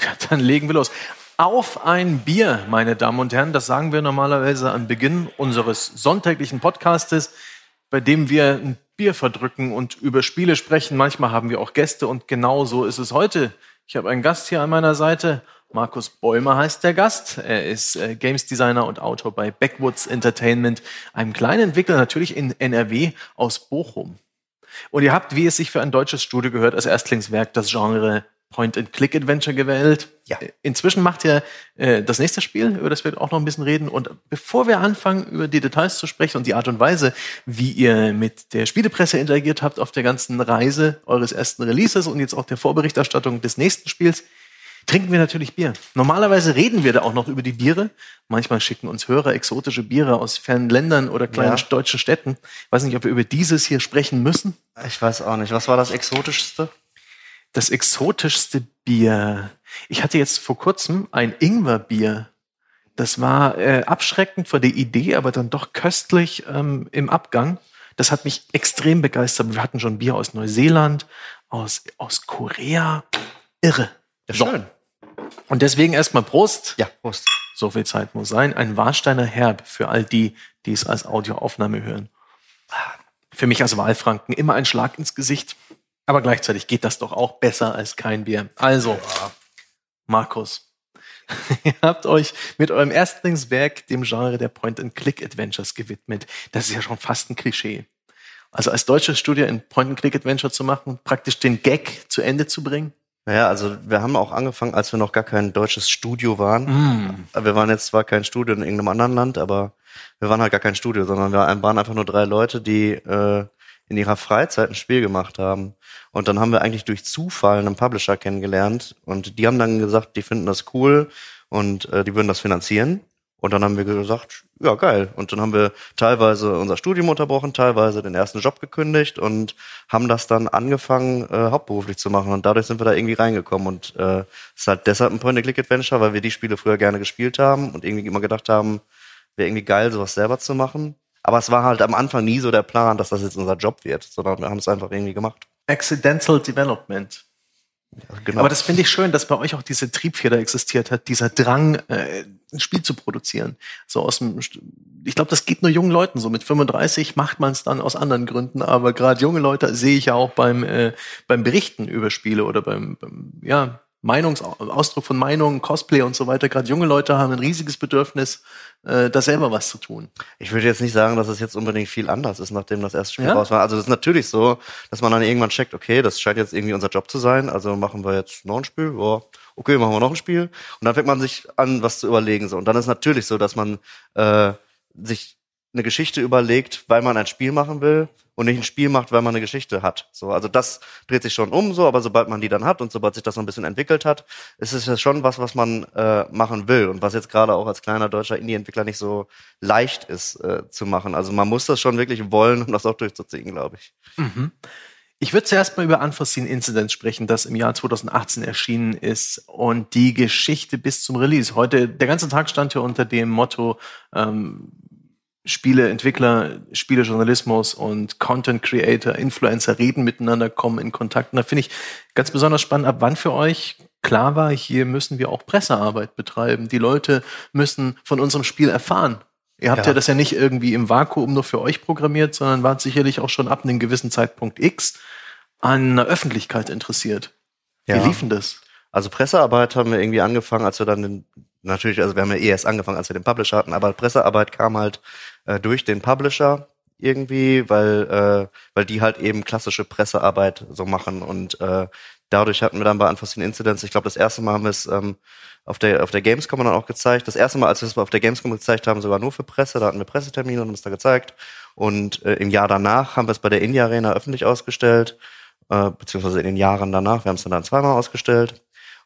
Ja, dann legen wir los. Auf ein Bier, meine Damen und Herren, das sagen wir normalerweise am Beginn unseres sonntäglichen Podcastes, bei dem wir ein Bier verdrücken und über Spiele sprechen. Manchmal haben wir auch Gäste und genau so ist es heute. Ich habe einen Gast hier an meiner Seite. Markus Bäumer heißt der Gast. Er ist äh, Games Designer und Autor bei Backwoods Entertainment, einem kleinen Entwickler natürlich in NRW aus Bochum. Und ihr habt, wie es sich für ein deutsches Studio gehört, als Erstlingswerk das Genre Point-and-Click-Adventure gewählt. Ja. Inzwischen macht ihr äh, das nächste Spiel, über das wir auch noch ein bisschen reden. Und bevor wir anfangen, über die Details zu sprechen und die Art und Weise, wie ihr mit der Spielepresse interagiert habt auf der ganzen Reise eures ersten Releases und jetzt auch der Vorberichterstattung des nächsten Spiels, trinken wir natürlich Bier. Normalerweise reden wir da auch noch über die Biere. Manchmal schicken uns Hörer exotische Biere aus fernen Ländern oder kleinen ja. deutschen Städten. Ich weiß nicht, ob wir über dieses hier sprechen müssen. Ich weiß auch nicht. Was war das exotischste? Das exotischste Bier. Ich hatte jetzt vor kurzem ein Ingwerbier. Das war äh, abschreckend vor der Idee, aber dann doch köstlich ähm, im Abgang. Das hat mich extrem begeistert. Wir hatten schon Bier aus Neuseeland, aus, aus Korea. Irre. Ja, schön. Und deswegen erstmal Prost. Ja, Prost. So viel Zeit muss sein. Ein Warsteiner Herb für all die, die es als Audioaufnahme hören. Für mich als Wahlfranken immer ein Schlag ins Gesicht. Aber gleichzeitig geht das doch auch besser als kein Bier. Also, Markus, ihr habt euch mit eurem Erstlingswerk dem Genre der Point-and-Click-Adventures gewidmet. Das ist ja schon fast ein Klischee. Also als deutsches Studio ein Point-and-Click-Adventure zu machen, praktisch den Gag zu Ende zu bringen? Naja, also wir haben auch angefangen, als wir noch gar kein deutsches Studio waren. Mm. Wir waren jetzt zwar kein Studio in irgendeinem anderen Land, aber wir waren halt gar kein Studio, sondern wir waren einfach nur drei Leute, die äh, in ihrer Freizeit ein Spiel gemacht haben. Und dann haben wir eigentlich durch Zufall einen Publisher kennengelernt und die haben dann gesagt, die finden das cool und äh, die würden das finanzieren. Und dann haben wir gesagt, ja geil. Und dann haben wir teilweise unser Studium unterbrochen, teilweise den ersten Job gekündigt und haben das dann angefangen, äh, hauptberuflich zu machen. Und dadurch sind wir da irgendwie reingekommen. Und äh, ist halt deshalb ein Point-and-Click-Adventure, weil wir die Spiele früher gerne gespielt haben und irgendwie immer gedacht haben, wäre irgendwie geil, sowas selber zu machen. Aber es war halt am Anfang nie so der Plan, dass das jetzt unser Job wird, sondern wir haben es einfach irgendwie gemacht. Accidental Development. Ja, genau. Aber das finde ich schön, dass bei euch auch diese Triebfeder existiert hat, dieser Drang, äh, ein Spiel zu produzieren. So aus dem, ich glaube, das geht nur jungen Leuten so. Mit 35 macht man es dann aus anderen Gründen, aber gerade junge Leute sehe ich ja auch beim äh, beim Berichten über Spiele oder beim, beim ja Meinungsausdruck von Meinungen, Cosplay und so weiter. Gerade junge Leute haben ein riesiges Bedürfnis, äh, da selber was zu tun. Ich würde jetzt nicht sagen, dass es jetzt unbedingt viel anders ist, nachdem das erste Spiel ja? raus war. Also das ist natürlich so, dass man dann irgendwann checkt, okay, das scheint jetzt irgendwie unser Job zu sein, also machen wir jetzt noch ein Spiel, oh, okay, machen wir noch ein Spiel. Und dann fängt man sich an, was zu überlegen. So. Und dann ist natürlich so, dass man äh, sich eine Geschichte überlegt, weil man ein Spiel machen will und nicht ein Spiel macht, weil man eine Geschichte hat. So, also das dreht sich schon um, so, aber sobald man die dann hat und sobald sich das so ein bisschen entwickelt hat, ist es ja schon was, was man äh, machen will und was jetzt gerade auch als kleiner deutscher Indie-Entwickler nicht so leicht ist äh, zu machen. Also man muss das schon wirklich wollen, um das auch durchzuziehen, glaube ich. Mhm. Ich würde zuerst mal über Unforeseen Incidents sprechen, das im Jahr 2018 erschienen ist und die Geschichte bis zum Release. Heute, der ganze Tag stand hier unter dem Motto, ähm, Spieleentwickler, Spielejournalismus und Content Creator, Influencer reden miteinander, kommen in Kontakt. Und da finde ich ganz besonders spannend, ab wann für euch klar war, hier müssen wir auch Pressearbeit betreiben. Die Leute müssen von unserem Spiel erfahren. Ihr habt ja. ja das ja nicht irgendwie im Vakuum nur für euch programmiert, sondern wart sicherlich auch schon ab einem gewissen Zeitpunkt X an einer Öffentlichkeit interessiert. Wie ja. liefen das? Also Pressearbeit haben wir irgendwie angefangen, als wir dann den, natürlich, also wir haben ja eh erst angefangen, als wir den Publisher hatten, aber Pressearbeit kam halt äh, durch den Publisher irgendwie, weil, äh, weil die halt eben klassische Pressearbeit so machen und äh, dadurch hatten wir dann bei Unforeseen Incidents, ich glaube, das erste Mal haben wir es ähm, auf der auf der Gamescom dann auch gezeigt. Das erste Mal, als wir es auf der Gamescom gezeigt haben, sogar nur für Presse, da hatten wir Pressetermine und haben es da gezeigt. Und äh, im Jahr danach haben wir es bei der Indie Arena öffentlich ausgestellt, äh, beziehungsweise in den Jahren danach, wir haben es dann, dann zweimal ausgestellt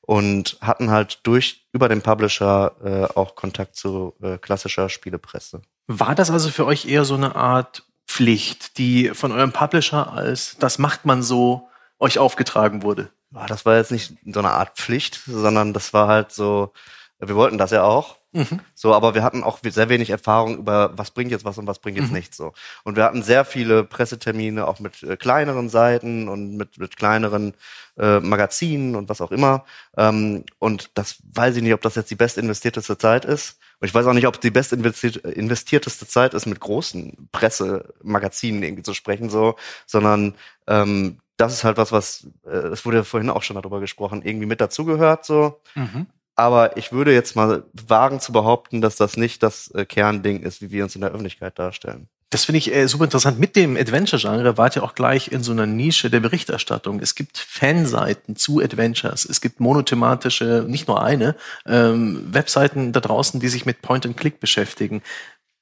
und hatten halt durch über den Publisher äh, auch Kontakt zu äh, klassischer Spielepresse. War das also für euch eher so eine Art Pflicht, die von eurem Publisher als das macht man so euch aufgetragen wurde? Das war jetzt nicht so eine Art Pflicht, sondern das war halt so, wir wollten das ja auch Mhm. So, aber wir hatten auch sehr wenig Erfahrung über, was bringt jetzt was und was bringt jetzt mhm. nichts so. Und wir hatten sehr viele Pressetermine auch mit äh, kleineren Seiten und mit, mit kleineren äh, Magazinen und was auch immer. Ähm, und das weiß ich nicht, ob das jetzt die best investierteste Zeit ist. Und ich weiß auch nicht, ob die best investierteste Zeit ist, mit großen Pressemagazinen irgendwie zu sprechen, so, sondern ähm, das ist halt was, was, äh, es wurde ja vorhin auch schon darüber gesprochen, irgendwie mit dazugehört, so. Mhm. Aber ich würde jetzt mal wagen zu behaupten, dass das nicht das äh, Kernding ist, wie wir uns in der Öffentlichkeit darstellen. Das finde ich äh, super interessant. Mit dem Adventure-Genre wart ihr auch gleich in so einer Nische der Berichterstattung. Es gibt Fanseiten zu Adventures. Es gibt monothematische, nicht nur eine, ähm, Webseiten da draußen, die sich mit Point-and-Click beschäftigen.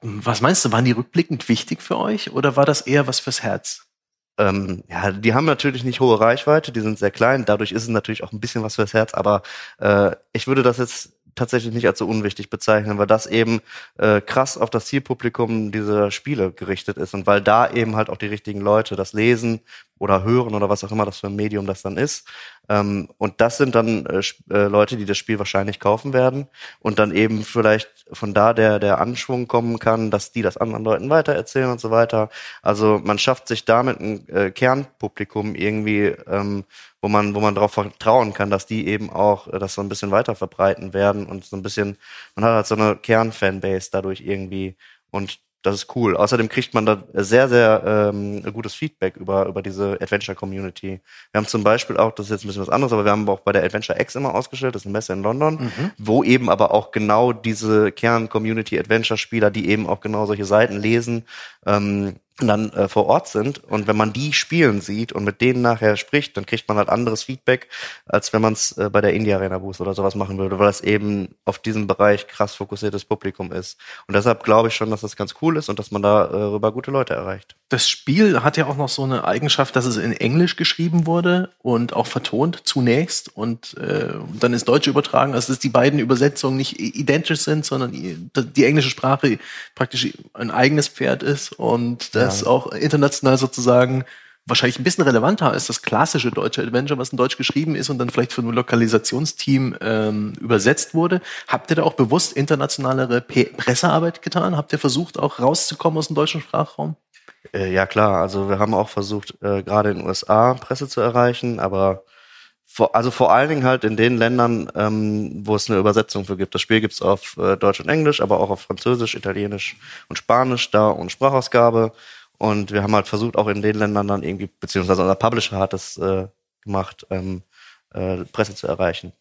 Was meinst du, waren die rückblickend wichtig für euch oder war das eher was fürs Herz? Ähm, ja, die haben natürlich nicht hohe Reichweite, die sind sehr klein, dadurch ist es natürlich auch ein bisschen was fürs Herz, aber äh, ich würde das jetzt tatsächlich nicht als so unwichtig bezeichnen, weil das eben äh, krass auf das Zielpublikum dieser Spiele gerichtet ist und weil da eben halt auch die richtigen Leute das lesen oder hören oder was auch immer das für ein Medium das dann ist. Ähm, und das sind dann äh, äh, Leute, die das Spiel wahrscheinlich kaufen werden und dann eben vielleicht von da der, der Anschwung kommen kann, dass die das anderen Leuten weitererzählen und so weiter. Also man schafft sich damit ein äh, Kernpublikum irgendwie, ähm, wo man, wo man darauf vertrauen kann, dass die eben auch äh, das so ein bisschen weiter verbreiten werden und so ein bisschen, man hat halt so eine Kernfanbase dadurch irgendwie und das ist cool. Außerdem kriegt man da sehr, sehr ähm, gutes Feedback über, über diese Adventure-Community. Wir haben zum Beispiel auch, das ist jetzt ein bisschen was anderes, aber wir haben auch bei der Adventure X immer ausgestellt, das ist eine Messe in London, mhm. wo eben aber auch genau diese Kern-Community-Adventure-Spieler, die eben auch genau solche Seiten lesen, ähm, dann äh, vor Ort sind und wenn man die spielen sieht und mit denen nachher spricht, dann kriegt man halt anderes Feedback, als wenn man es äh, bei der Indie Arena Boost oder sowas machen würde, weil es eben auf diesen Bereich krass fokussiertes Publikum ist. Und deshalb glaube ich schon, dass das ganz cool ist und dass man darüber äh, gute Leute erreicht. Das Spiel hat ja auch noch so eine Eigenschaft, dass es in Englisch geschrieben wurde und auch vertont zunächst und äh, dann ins Deutsche übertragen, also dass die beiden Übersetzungen nicht identisch sind, sondern die englische Sprache praktisch ein eigenes Pferd ist und das ja. Auch international sozusagen wahrscheinlich ein bisschen relevanter als das klassische deutsche Adventure, was in Deutsch geschrieben ist und dann vielleicht von einem Lokalisationsteam ähm, übersetzt wurde. Habt ihr da auch bewusst internationalere P Pressearbeit getan? Habt ihr versucht, auch rauszukommen aus dem deutschen Sprachraum? Äh, ja klar, also wir haben auch versucht, äh, gerade in den USA Presse zu erreichen, aber vor, also vor allen Dingen halt in den Ländern, ähm, wo es eine Übersetzung für gibt. Das Spiel gibt's auf äh, Deutsch und Englisch, aber auch auf Französisch, Italienisch und Spanisch da und Sprachausgabe. Und wir haben halt versucht, auch in den Ländern dann irgendwie, beziehungsweise unser Publisher hat das äh, gemacht, ähm, äh, Presse zu erreichen.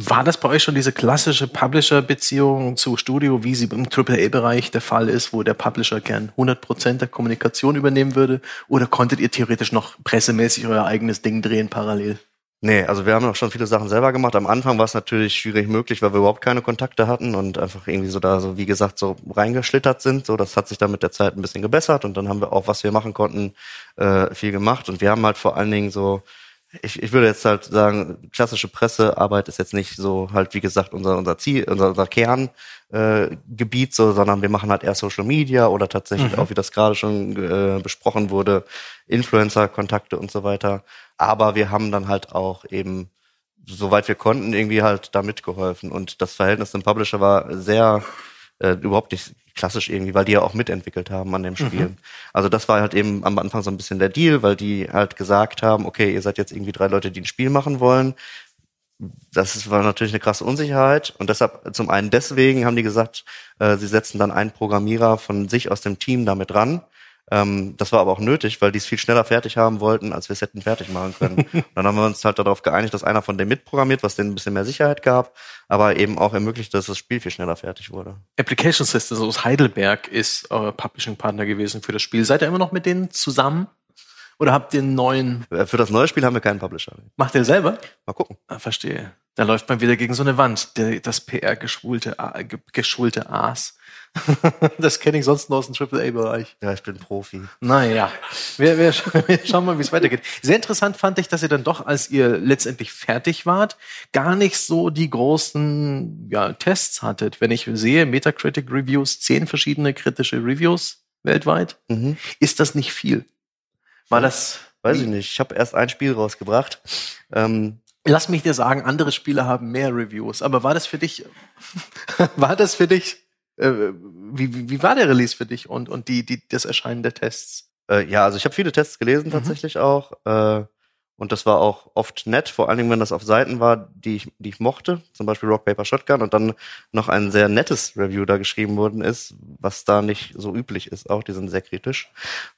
War das bei euch schon diese klassische Publisher-Beziehung zu Studio, wie sie im AAA-Bereich der Fall ist, wo der Publisher gern 100% der Kommunikation übernehmen würde? Oder konntet ihr theoretisch noch pressemäßig euer eigenes Ding drehen parallel? Nee, also wir haben auch schon viele Sachen selber gemacht. Am Anfang war es natürlich schwierig möglich, weil wir überhaupt keine Kontakte hatten und einfach irgendwie so da so, wie gesagt, so reingeschlittert sind. So, das hat sich dann mit der Zeit ein bisschen gebessert und dann haben wir auch, was wir machen konnten, äh, viel gemacht. Und wir haben halt vor allen Dingen so, ich, ich würde jetzt halt sagen, klassische Pressearbeit ist jetzt nicht so halt, wie gesagt, unser, unser Ziel, unser, unser Kerngebiet, äh, so, sondern wir machen halt eher Social Media oder tatsächlich mhm. auch, wie das gerade schon äh, besprochen wurde, Influencer-Kontakte und so weiter. Aber wir haben dann halt auch eben, soweit wir konnten, irgendwie halt da mitgeholfen. Und das Verhältnis zum Publisher war sehr äh, überhaupt nicht klassisch irgendwie, weil die ja auch mitentwickelt haben an dem mhm. Spiel. Mhm. Also das war halt eben am Anfang so ein bisschen der Deal, weil die halt gesagt haben, okay, ihr seid jetzt irgendwie drei Leute, die ein Spiel machen wollen. Das war natürlich eine krasse Unsicherheit und deshalb zum einen deswegen haben die gesagt, äh, sie setzen dann einen Programmierer von sich aus dem Team damit ran ähm, das war aber auch nötig, weil die es viel schneller fertig haben wollten, als wir es hätten fertig machen können. dann haben wir uns halt darauf geeinigt, dass einer von denen mitprogrammiert, was denen ein bisschen mehr Sicherheit gab, aber eben auch ermöglicht, dass das Spiel viel schneller fertig wurde. Application Systems aus Heidelberg ist euer Publishing-Partner gewesen für das Spiel. Seid ihr immer noch mit denen zusammen? Oder habt ihr einen neuen? Äh, für das neue Spiel haben wir keinen Publisher. Macht ihr selber? Mal gucken. Ah, verstehe. Da läuft man wieder gegen so eine Wand. Der, das PR-geschulte geschulte Aas. das kenne ich sonst nur aus dem AAA-Bereich. Ja, ich bin Profi. Naja, wir, wir, wir schauen mal, wie es weitergeht. Sehr interessant fand ich, dass ihr dann doch, als ihr letztendlich fertig wart, gar nicht so die großen ja, Tests hattet. Wenn ich sehe, Metacritic Reviews, zehn verschiedene kritische Reviews weltweit, mhm. ist das nicht viel? War das? Weiß ich nicht. Ich habe erst ein Spiel rausgebracht. Ähm, Lass mich dir sagen, andere Spiele haben mehr Reviews. Aber war das für dich, war das für dich, äh, wie, wie war der Release für dich und, und die, die, das Erscheinen der Tests? Äh, ja, also ich habe viele Tests gelesen mhm. tatsächlich mhm. auch. Äh, und das war auch oft nett, vor allen Dingen, wenn das auf Seiten war, die ich, die ich mochte, zum Beispiel Rock Paper Shotgun und dann noch ein sehr nettes Review da geschrieben worden ist, was da nicht so üblich ist. Auch die sind sehr kritisch.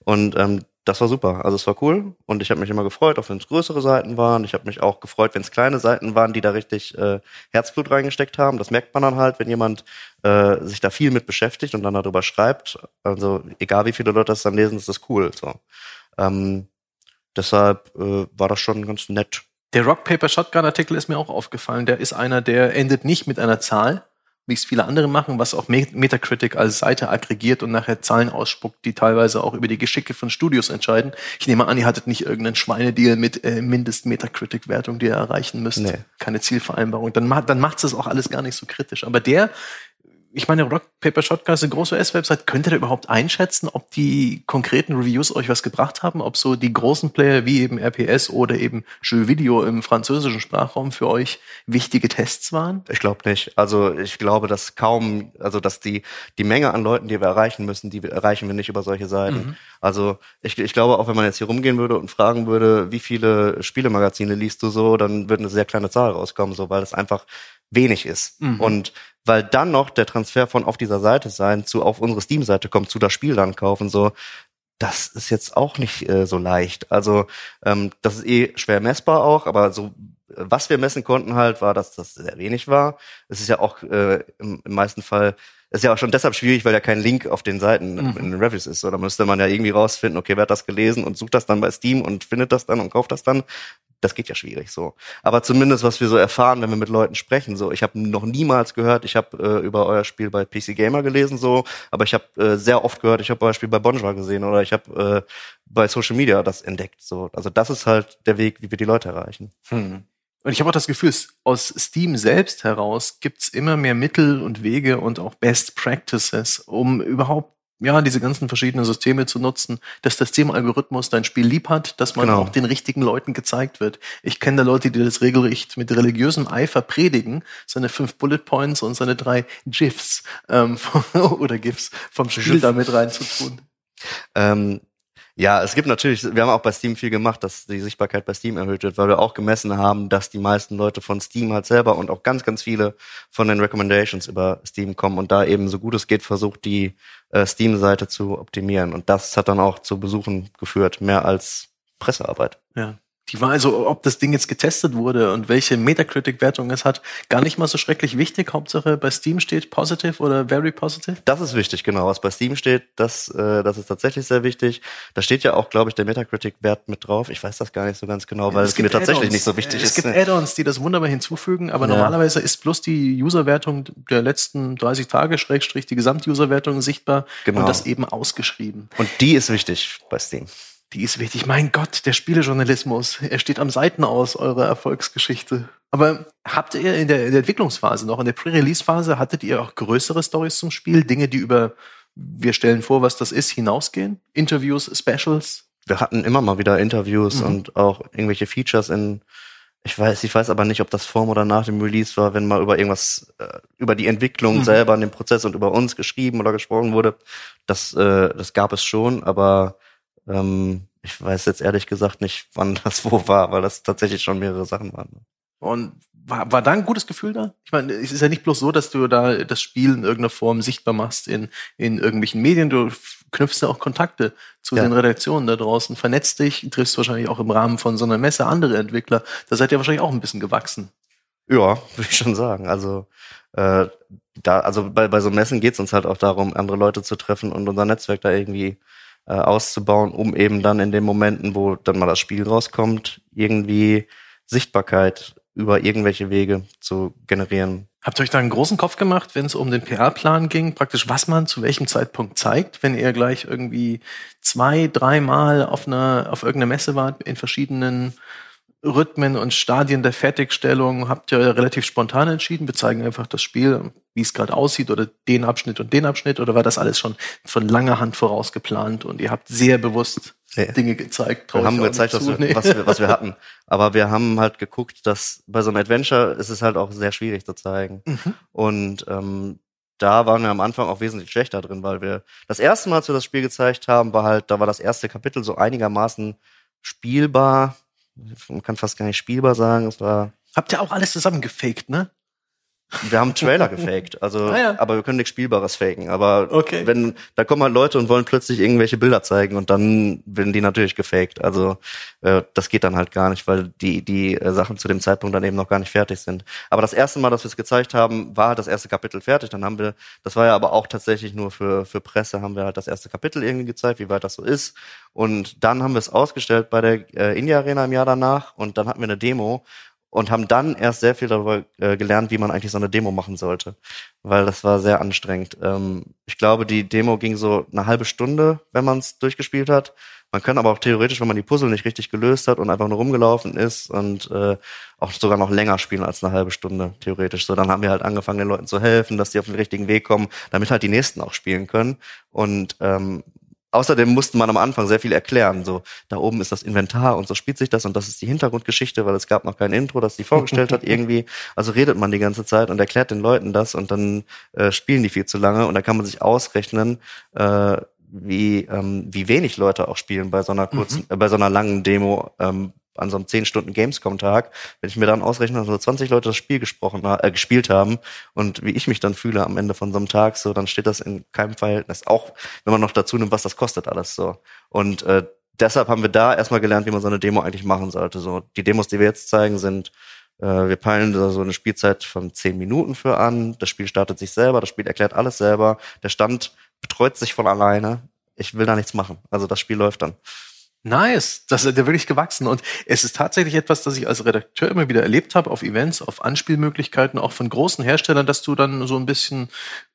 Und ähm, das war super. Also es war cool und ich habe mich immer gefreut, auch wenn es größere Seiten waren. Ich habe mich auch gefreut, wenn es kleine Seiten waren, die da richtig äh, Herzblut reingesteckt haben. Das merkt man dann halt, wenn jemand äh, sich da viel mit beschäftigt und dann darüber schreibt. Also egal wie viele Leute das dann lesen, ist das cool. So. Ähm, Deshalb äh, war das schon ganz nett. Der Rock Paper Shotgun Artikel ist mir auch aufgefallen. Der ist einer, der endet nicht mit einer Zahl, wie es viele andere machen, was auch Metacritic als Seite aggregiert und nachher Zahlen ausspuckt, die teilweise auch über die Geschicke von Studios entscheiden. Ich nehme an, ihr hattet nicht irgendeinen Schweinedeal mit äh, Mindest-Metacritic-Wertung, die ihr erreichen müsst. Nee. Keine Zielvereinbarung. Dann, dann macht es auch alles gar nicht so kritisch. Aber der ich meine, Rock Paper Shotgun ist eine große US-Website. Könnt ihr da überhaupt einschätzen, ob die konkreten Reviews euch was gebracht haben? Ob so die großen Player wie eben RPS oder eben Jeux Video im französischen Sprachraum für euch wichtige Tests waren? Ich glaube nicht. Also ich glaube, dass kaum, also dass die, die Menge an Leuten, die wir erreichen müssen, die erreichen wir nicht über solche Seiten. Mhm. Also ich, ich glaube, auch wenn man jetzt hier rumgehen würde und fragen würde, wie viele Spielemagazine liest du so, dann würde eine sehr kleine Zahl rauskommen, so weil es einfach wenig ist. Mhm. Und weil dann noch der Transfer von auf dieser Seite sein zu auf unsere Steam-Seite kommt, zu das Spiel dann kaufen, so, das ist jetzt auch nicht äh, so leicht. Also ähm, das ist eh schwer messbar auch, aber so was wir messen konnten halt, war, dass das sehr wenig war. Es ist ja auch äh, im, im meisten Fall ist ja auch schon deshalb schwierig, weil ja kein Link auf den Seiten mhm. in den Reviews ist. So, da müsste man ja irgendwie rausfinden, okay, wer hat das gelesen und sucht das dann bei Steam und findet das dann und kauft das dann. Das geht ja schwierig so. Aber zumindest, was wir so erfahren, wenn wir mit Leuten sprechen, so, ich habe noch niemals gehört, ich habe äh, über euer Spiel bei PC Gamer gelesen, so, aber ich habe äh, sehr oft gehört, ich habe euer Spiel bei Bonjour gesehen oder ich habe äh, bei Social Media das entdeckt. So, also das ist halt der Weg, wie wir die Leute erreichen. Hm. Und ich habe auch das Gefühl, aus Steam selbst heraus gibt's immer mehr Mittel und Wege und auch Best Practices, um überhaupt ja, diese ganzen verschiedenen Systeme zu nutzen, dass das Thema-Algorithmus dein Spiel lieb hat, dass man genau. auch den richtigen Leuten gezeigt wird. Ich kenne da Leute, die das regelrecht mit religiösem Eifer predigen, seine fünf Bullet Points und seine drei GIFs ähm, oder GIFs vom Spiel damit reinzutun. Ähm, ja, es gibt natürlich, wir haben auch bei Steam viel gemacht, dass die Sichtbarkeit bei Steam erhöht wird, weil wir auch gemessen haben, dass die meisten Leute von Steam halt selber und auch ganz, ganz viele von den Recommendations über Steam kommen und da eben so gut es geht versucht, die äh, Steam-Seite zu optimieren. Und das hat dann auch zu Besuchen geführt, mehr als Pressearbeit. Ja. Die war also, ob das Ding jetzt getestet wurde und welche Metacritic-Wertung es hat, gar nicht mal so schrecklich wichtig. Hauptsache bei Steam steht positive oder very positive. Das ist wichtig, genau. Was bei Steam steht, das, äh, das ist tatsächlich sehr wichtig. Da steht ja auch, glaube ich, der Metacritic-Wert mit drauf. Ich weiß das gar nicht so ganz genau, weil es, es mir tatsächlich nicht so wichtig es ist. Es gibt Add-ons, die das wunderbar hinzufügen, aber ja. normalerweise ist bloß die User-Wertung der letzten 30 Tage, Schrägstrich, die Gesamt-User-Wertung sichtbar genau. und das eben ausgeschrieben. Und die ist wichtig bei Steam die ist wichtig. Mein Gott, der Spielejournalismus, er steht am Seiten aus eurer Erfolgsgeschichte. Aber habt ihr in der, in der Entwicklungsphase noch, in der Pre-Release-Phase, hattet ihr auch größere Stories zum Spiel? Dinge, die über, wir stellen vor, was das ist, hinausgehen? Interviews, Specials? Wir hatten immer mal wieder Interviews mhm. und auch irgendwelche Features in, ich weiß, ich weiß aber nicht, ob das vor oder nach dem Release war, wenn mal über irgendwas, äh, über die Entwicklung mhm. selber in dem Prozess und über uns geschrieben oder gesprochen wurde. Das, äh, das gab es schon, aber ähm, ich weiß jetzt ehrlich gesagt nicht, wann das wo war, weil das tatsächlich schon mehrere Sachen waren. Und war, war da ein gutes Gefühl da? Ich meine, es ist ja nicht bloß so, dass du da das Spiel in irgendeiner Form sichtbar machst in, in irgendwelchen Medien. Du knüpfst ja auch Kontakte zu ja. den Redaktionen da draußen, vernetzt dich, triffst wahrscheinlich auch im Rahmen von so einer Messe andere Entwickler. Da seid ihr wahrscheinlich auch ein bisschen gewachsen. Ja, würde ich schon sagen. Also äh, da, also bei, bei so Messen geht es uns halt auch darum, andere Leute zu treffen und unser Netzwerk da irgendwie äh, auszubauen, um eben dann in den Momenten, wo dann mal das Spiel rauskommt, irgendwie Sichtbarkeit über irgendwelche Wege zu generieren. Habt ihr euch da einen großen Kopf gemacht, wenn es um den PR-Plan ging, praktisch was man zu welchem Zeitpunkt zeigt, wenn ihr gleich irgendwie zwei, dreimal auf einer, auf irgendeiner Messe wart in verschiedenen Rhythmen und Stadien der Fertigstellung habt ihr relativ spontan entschieden. Wir zeigen einfach das Spiel, wie es gerade aussieht oder den Abschnitt und den Abschnitt oder war das alles schon von langer Hand voraus geplant und ihr habt sehr bewusst nee. Dinge gezeigt. Wir haben gezeigt, was wir, was, wir, was wir hatten. Aber wir haben halt geguckt, dass bei so einem Adventure ist es halt auch sehr schwierig zu zeigen. Mhm. Und ähm, da waren wir am Anfang auch wesentlich schlechter drin, weil wir das erste Mal, als wir das Spiel gezeigt haben, war halt, da war das erste Kapitel so einigermaßen spielbar. Man kann fast gar nicht spielbar sagen. Es war. Habt ihr auch alles zusammen gefaked, ne? Wir haben Trailer gefaked, also, ah, ja. aber wir können nichts Spielbares faken. Aber okay. wenn, da kommen halt Leute und wollen plötzlich irgendwelche Bilder zeigen und dann werden die natürlich gefaked. Also, äh, das geht dann halt gar nicht, weil die, die äh, Sachen zu dem Zeitpunkt dann eben noch gar nicht fertig sind. Aber das erste Mal, dass wir es gezeigt haben, war halt das erste Kapitel fertig. Dann haben wir, das war ja aber auch tatsächlich nur für, für Presse, haben wir halt das erste Kapitel irgendwie gezeigt, wie weit das so ist. Und dann haben wir es ausgestellt bei der äh, Indie Arena im Jahr danach und dann hatten wir eine Demo und haben dann erst sehr viel darüber äh, gelernt, wie man eigentlich so eine Demo machen sollte, weil das war sehr anstrengend. Ähm, ich glaube, die Demo ging so eine halbe Stunde, wenn man es durchgespielt hat. Man kann aber auch theoretisch, wenn man die Puzzle nicht richtig gelöst hat und einfach nur rumgelaufen ist und äh, auch sogar noch länger spielen als eine halbe Stunde, theoretisch. So, dann haben wir halt angefangen, den Leuten zu helfen, dass die auf den richtigen Weg kommen, damit halt die Nächsten auch spielen können. Und ähm, Außerdem musste man am Anfang sehr viel erklären. So, da oben ist das Inventar und so spielt sich das und das ist die Hintergrundgeschichte, weil es gab noch kein Intro, das die vorgestellt hat irgendwie. Also redet man die ganze Zeit und erklärt den Leuten das und dann äh, spielen die viel zu lange und da kann man sich ausrechnen, äh, wie, ähm, wie wenig Leute auch spielen bei so einer kurzen, mhm. äh, bei so einer langen Demo, ähm, an so einem 10 Stunden Gamescom-Tag, wenn ich mir dann ausrechne, dass nur 20 Leute das Spiel gesprochen, äh, gespielt haben und wie ich mich dann fühle am Ende von so einem Tag, so, dann steht das in keinem Verhältnis. Auch wenn man noch dazu nimmt, was das kostet alles so. Und äh, deshalb haben wir da erstmal gelernt, wie man so eine Demo eigentlich machen sollte. So, die Demos, die wir jetzt zeigen, sind äh, wir peilen da so eine Spielzeit von 10 Minuten für an. Das Spiel startet sich selber, das Spiel erklärt alles selber. Der Stand betreut sich von alleine. Ich will da nichts machen. Also das Spiel läuft dann. Nice, das ist ja wirklich gewachsen. Und es ist tatsächlich etwas, das ich als Redakteur immer wieder erlebt habe, auf Events, auf Anspielmöglichkeiten, auch von großen Herstellern, dass du dann so ein bisschen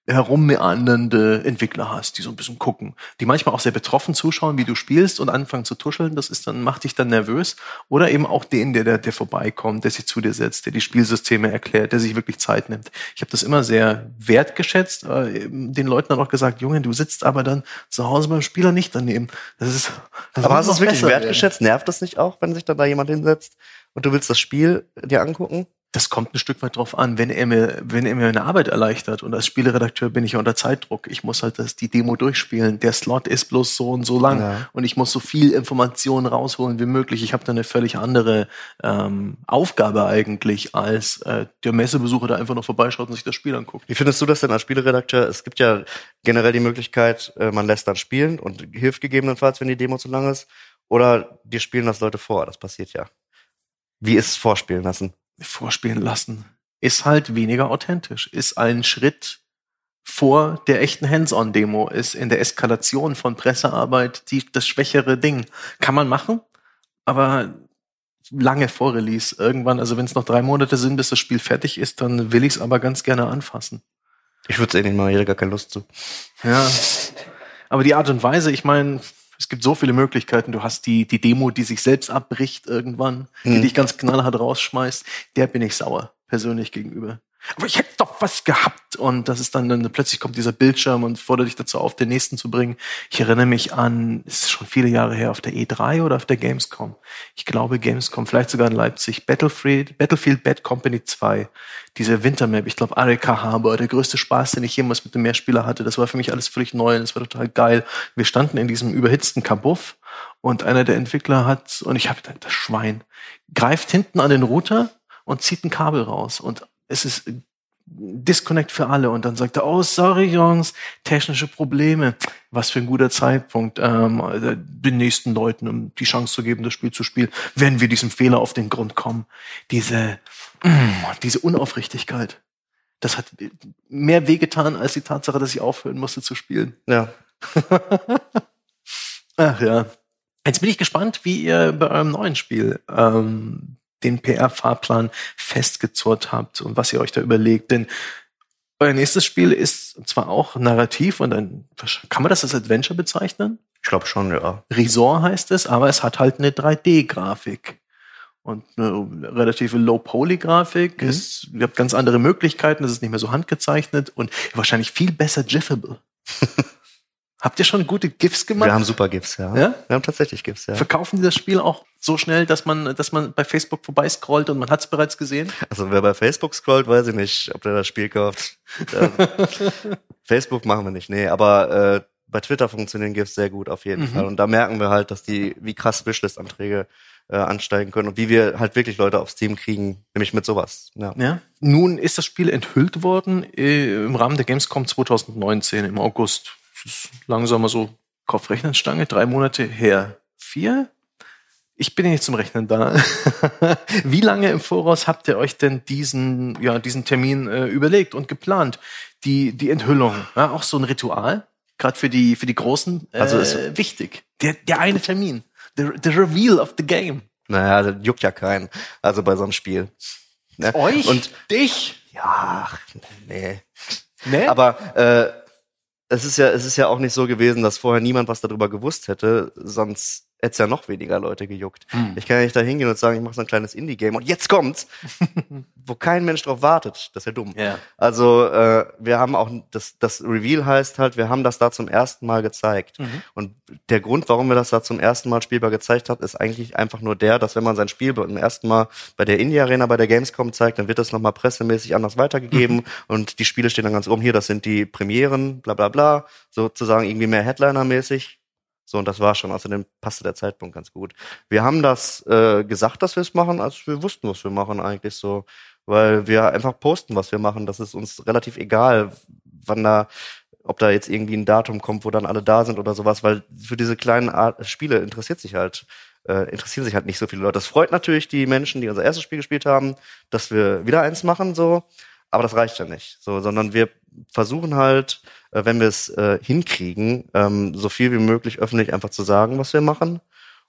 herummeandernde Entwickler hast, die so ein bisschen gucken, die manchmal auch sehr betroffen zuschauen, wie du spielst und anfangen zu tuscheln, das ist dann, macht dich dann nervös. Oder eben auch den, der, der, der vorbeikommt, der sich zu dir setzt, der die Spielsysteme erklärt, der sich wirklich Zeit nimmt. Ich habe das immer sehr wertgeschätzt, äh, den Leuten dann auch gesagt, Junge, du sitzt aber dann zu Hause beim Spieler nicht daneben. Das ist, das aber hast du es wirklich wertgeschätzt? Werden. Nervt das nicht auch, wenn sich dann da jemand hinsetzt und du willst das Spiel dir angucken? Das kommt ein Stück weit drauf an, wenn er mir, wenn er mir eine Arbeit erleichtert und als Spieleredakteur bin ich ja unter Zeitdruck. Ich muss halt das, die Demo durchspielen. Der Slot ist bloß so und so lang ja. und ich muss so viel Informationen rausholen wie möglich. Ich habe da eine völlig andere ähm, Aufgabe eigentlich, als äh, der Messebesucher, der einfach noch vorbeischaut und sich das Spiel anguckt. Wie findest du das denn als Spieleredakteur? Es gibt ja generell die Möglichkeit, äh, man lässt dann spielen und hilft gegebenenfalls, wenn die Demo zu lang ist. Oder dir spielen das Leute vor. Das passiert ja. Wie ist es vorspielen lassen? Vorspielen lassen, ist halt weniger authentisch, ist ein Schritt vor der echten Hands-on-Demo, ist in der Eskalation von Pressearbeit die, das schwächere Ding. Kann man machen, aber lange vor Release. Irgendwann, also wenn es noch drei Monate sind, bis das Spiel fertig ist, dann will ich es aber ganz gerne anfassen. Ich würde es eh nicht mal, jeder gar keine Lust zu. Ja. Aber die Art und Weise, ich meine, es gibt so viele Möglichkeiten. Du hast die, die Demo, die sich selbst abbricht irgendwann, mhm. die dich ganz knallhart rausschmeißt. Der bin ich sauer, persönlich gegenüber aber ich hätte doch was gehabt. Und das ist dann, dann plötzlich kommt dieser Bildschirm und fordert dich dazu auf, den nächsten zu bringen. Ich erinnere mich an, es ist schon viele Jahre her, auf der E3 oder auf der Gamescom. Ich glaube Gamescom, vielleicht sogar in Leipzig. Battlefield, Battlefield Bad Company 2. Diese Wintermap, ich glaube Arika Harbor, der größte Spaß, den ich jemals mit dem Mehrspieler hatte. Das war für mich alles völlig neu und es war total geil. Wir standen in diesem überhitzten Kabuff und einer der Entwickler hat, und ich habe das Schwein, greift hinten an den Router und zieht ein Kabel raus. Und es ist Disconnect für alle und dann sagt er, oh sorry Jungs, technische Probleme. Was für ein guter Zeitpunkt, ähm, den nächsten Leuten um die Chance zu geben, das Spiel zu spielen, wenn wir diesem Fehler auf den Grund kommen. Diese, mm, diese Unaufrichtigkeit, das hat mehr wehgetan als die Tatsache, dass ich aufhören musste zu spielen. Ja. Ach ja. Jetzt bin ich gespannt, wie ihr bei eurem neuen Spiel ähm, den PR-Fahrplan festgezurrt habt und was ihr euch da überlegt. Denn euer nächstes Spiel ist zwar auch narrativ und ein, kann man das als Adventure bezeichnen? Ich glaube schon, ja. Resort heißt es, aber es hat halt eine 3D-Grafik und eine relative Low-Poly-Grafik. Mhm. ihr habt ganz andere Möglichkeiten, es ist nicht mehr so handgezeichnet und wahrscheinlich viel besser jiffable. Habt ihr schon gute GIFs gemacht? Wir haben super GIFs, ja. Ja? Wir haben tatsächlich GIFs, ja. Verkaufen die das Spiel auch so schnell, dass man, dass man bei Facebook vorbeiscrollt und man hat es bereits gesehen? Also wer bei Facebook scrollt, weiß ich nicht, ob der das Spiel kauft. Facebook machen wir nicht, nee, aber äh, bei Twitter funktionieren GIFs sehr gut auf jeden Mhm. Fall. Und da merken wir halt, dass die, wie krass Wishlist-Anträge äh, ansteigen können und wie wir halt wirklich Leute aufs Team kriegen, nämlich mit sowas. Ja. Ja. Nun ist das Spiel enthüllt worden äh, im Rahmen der Gamescom 2019 im August. Ist langsam mal so Kopfrechnenstange, drei Monate her. Vier? Ich bin ja nicht zum Rechnen da. Wie lange im Voraus habt ihr euch denn diesen, ja, diesen Termin äh, überlegt und geplant? Die, die Enthüllung, ja, auch so ein Ritual, gerade für die, für die Großen, äh, Also es- wichtig. Der, der eine Termin. The, the reveal of the game. Naja, das juckt ja keinen. Also bei so einem Spiel. Ne? Euch? Und dich? ja, ach, nee. Ne? Aber äh, es ist ja, es ist ja auch nicht so gewesen, dass vorher niemand was darüber gewusst hätte, sonst hätte es ja noch weniger Leute gejuckt. Hm. Ich kann ja nicht da hingehen und sagen, ich mache so ein kleines Indie-Game und jetzt kommt's, wo kein Mensch drauf wartet. Das ist ja dumm. Ja. Also äh, wir haben auch das, das Reveal heißt halt, wir haben das da zum ersten Mal gezeigt. Mhm. Und der Grund, warum wir das da zum ersten Mal spielbar gezeigt haben, ist eigentlich einfach nur der, dass wenn man sein Spiel beim ersten Mal bei der Indie Arena, bei der Gamescom zeigt, dann wird das nochmal pressemäßig anders weitergegeben und die Spiele stehen dann ganz oben. Hier, das sind die Premieren, bla bla bla, sozusagen irgendwie mehr Headliner-mäßig. So, und das war schon. Außerdem passte der Zeitpunkt ganz gut. Wir haben das äh, gesagt, dass wir es machen, als wir wussten, was wir machen eigentlich so. Weil wir einfach posten, was wir machen. Das ist uns relativ egal, wann da, ob da jetzt irgendwie ein Datum kommt, wo dann alle da sind oder sowas, weil für diese kleinen Art Spiele interessiert sich halt, äh, interessieren sich halt nicht so viele Leute. Das freut natürlich die Menschen, die unser erstes Spiel gespielt haben, dass wir wieder eins machen, so. Aber das reicht ja nicht, so, sondern wir versuchen halt, äh, wenn wir es äh, hinkriegen, ähm, so viel wie möglich öffentlich einfach zu sagen, was wir machen.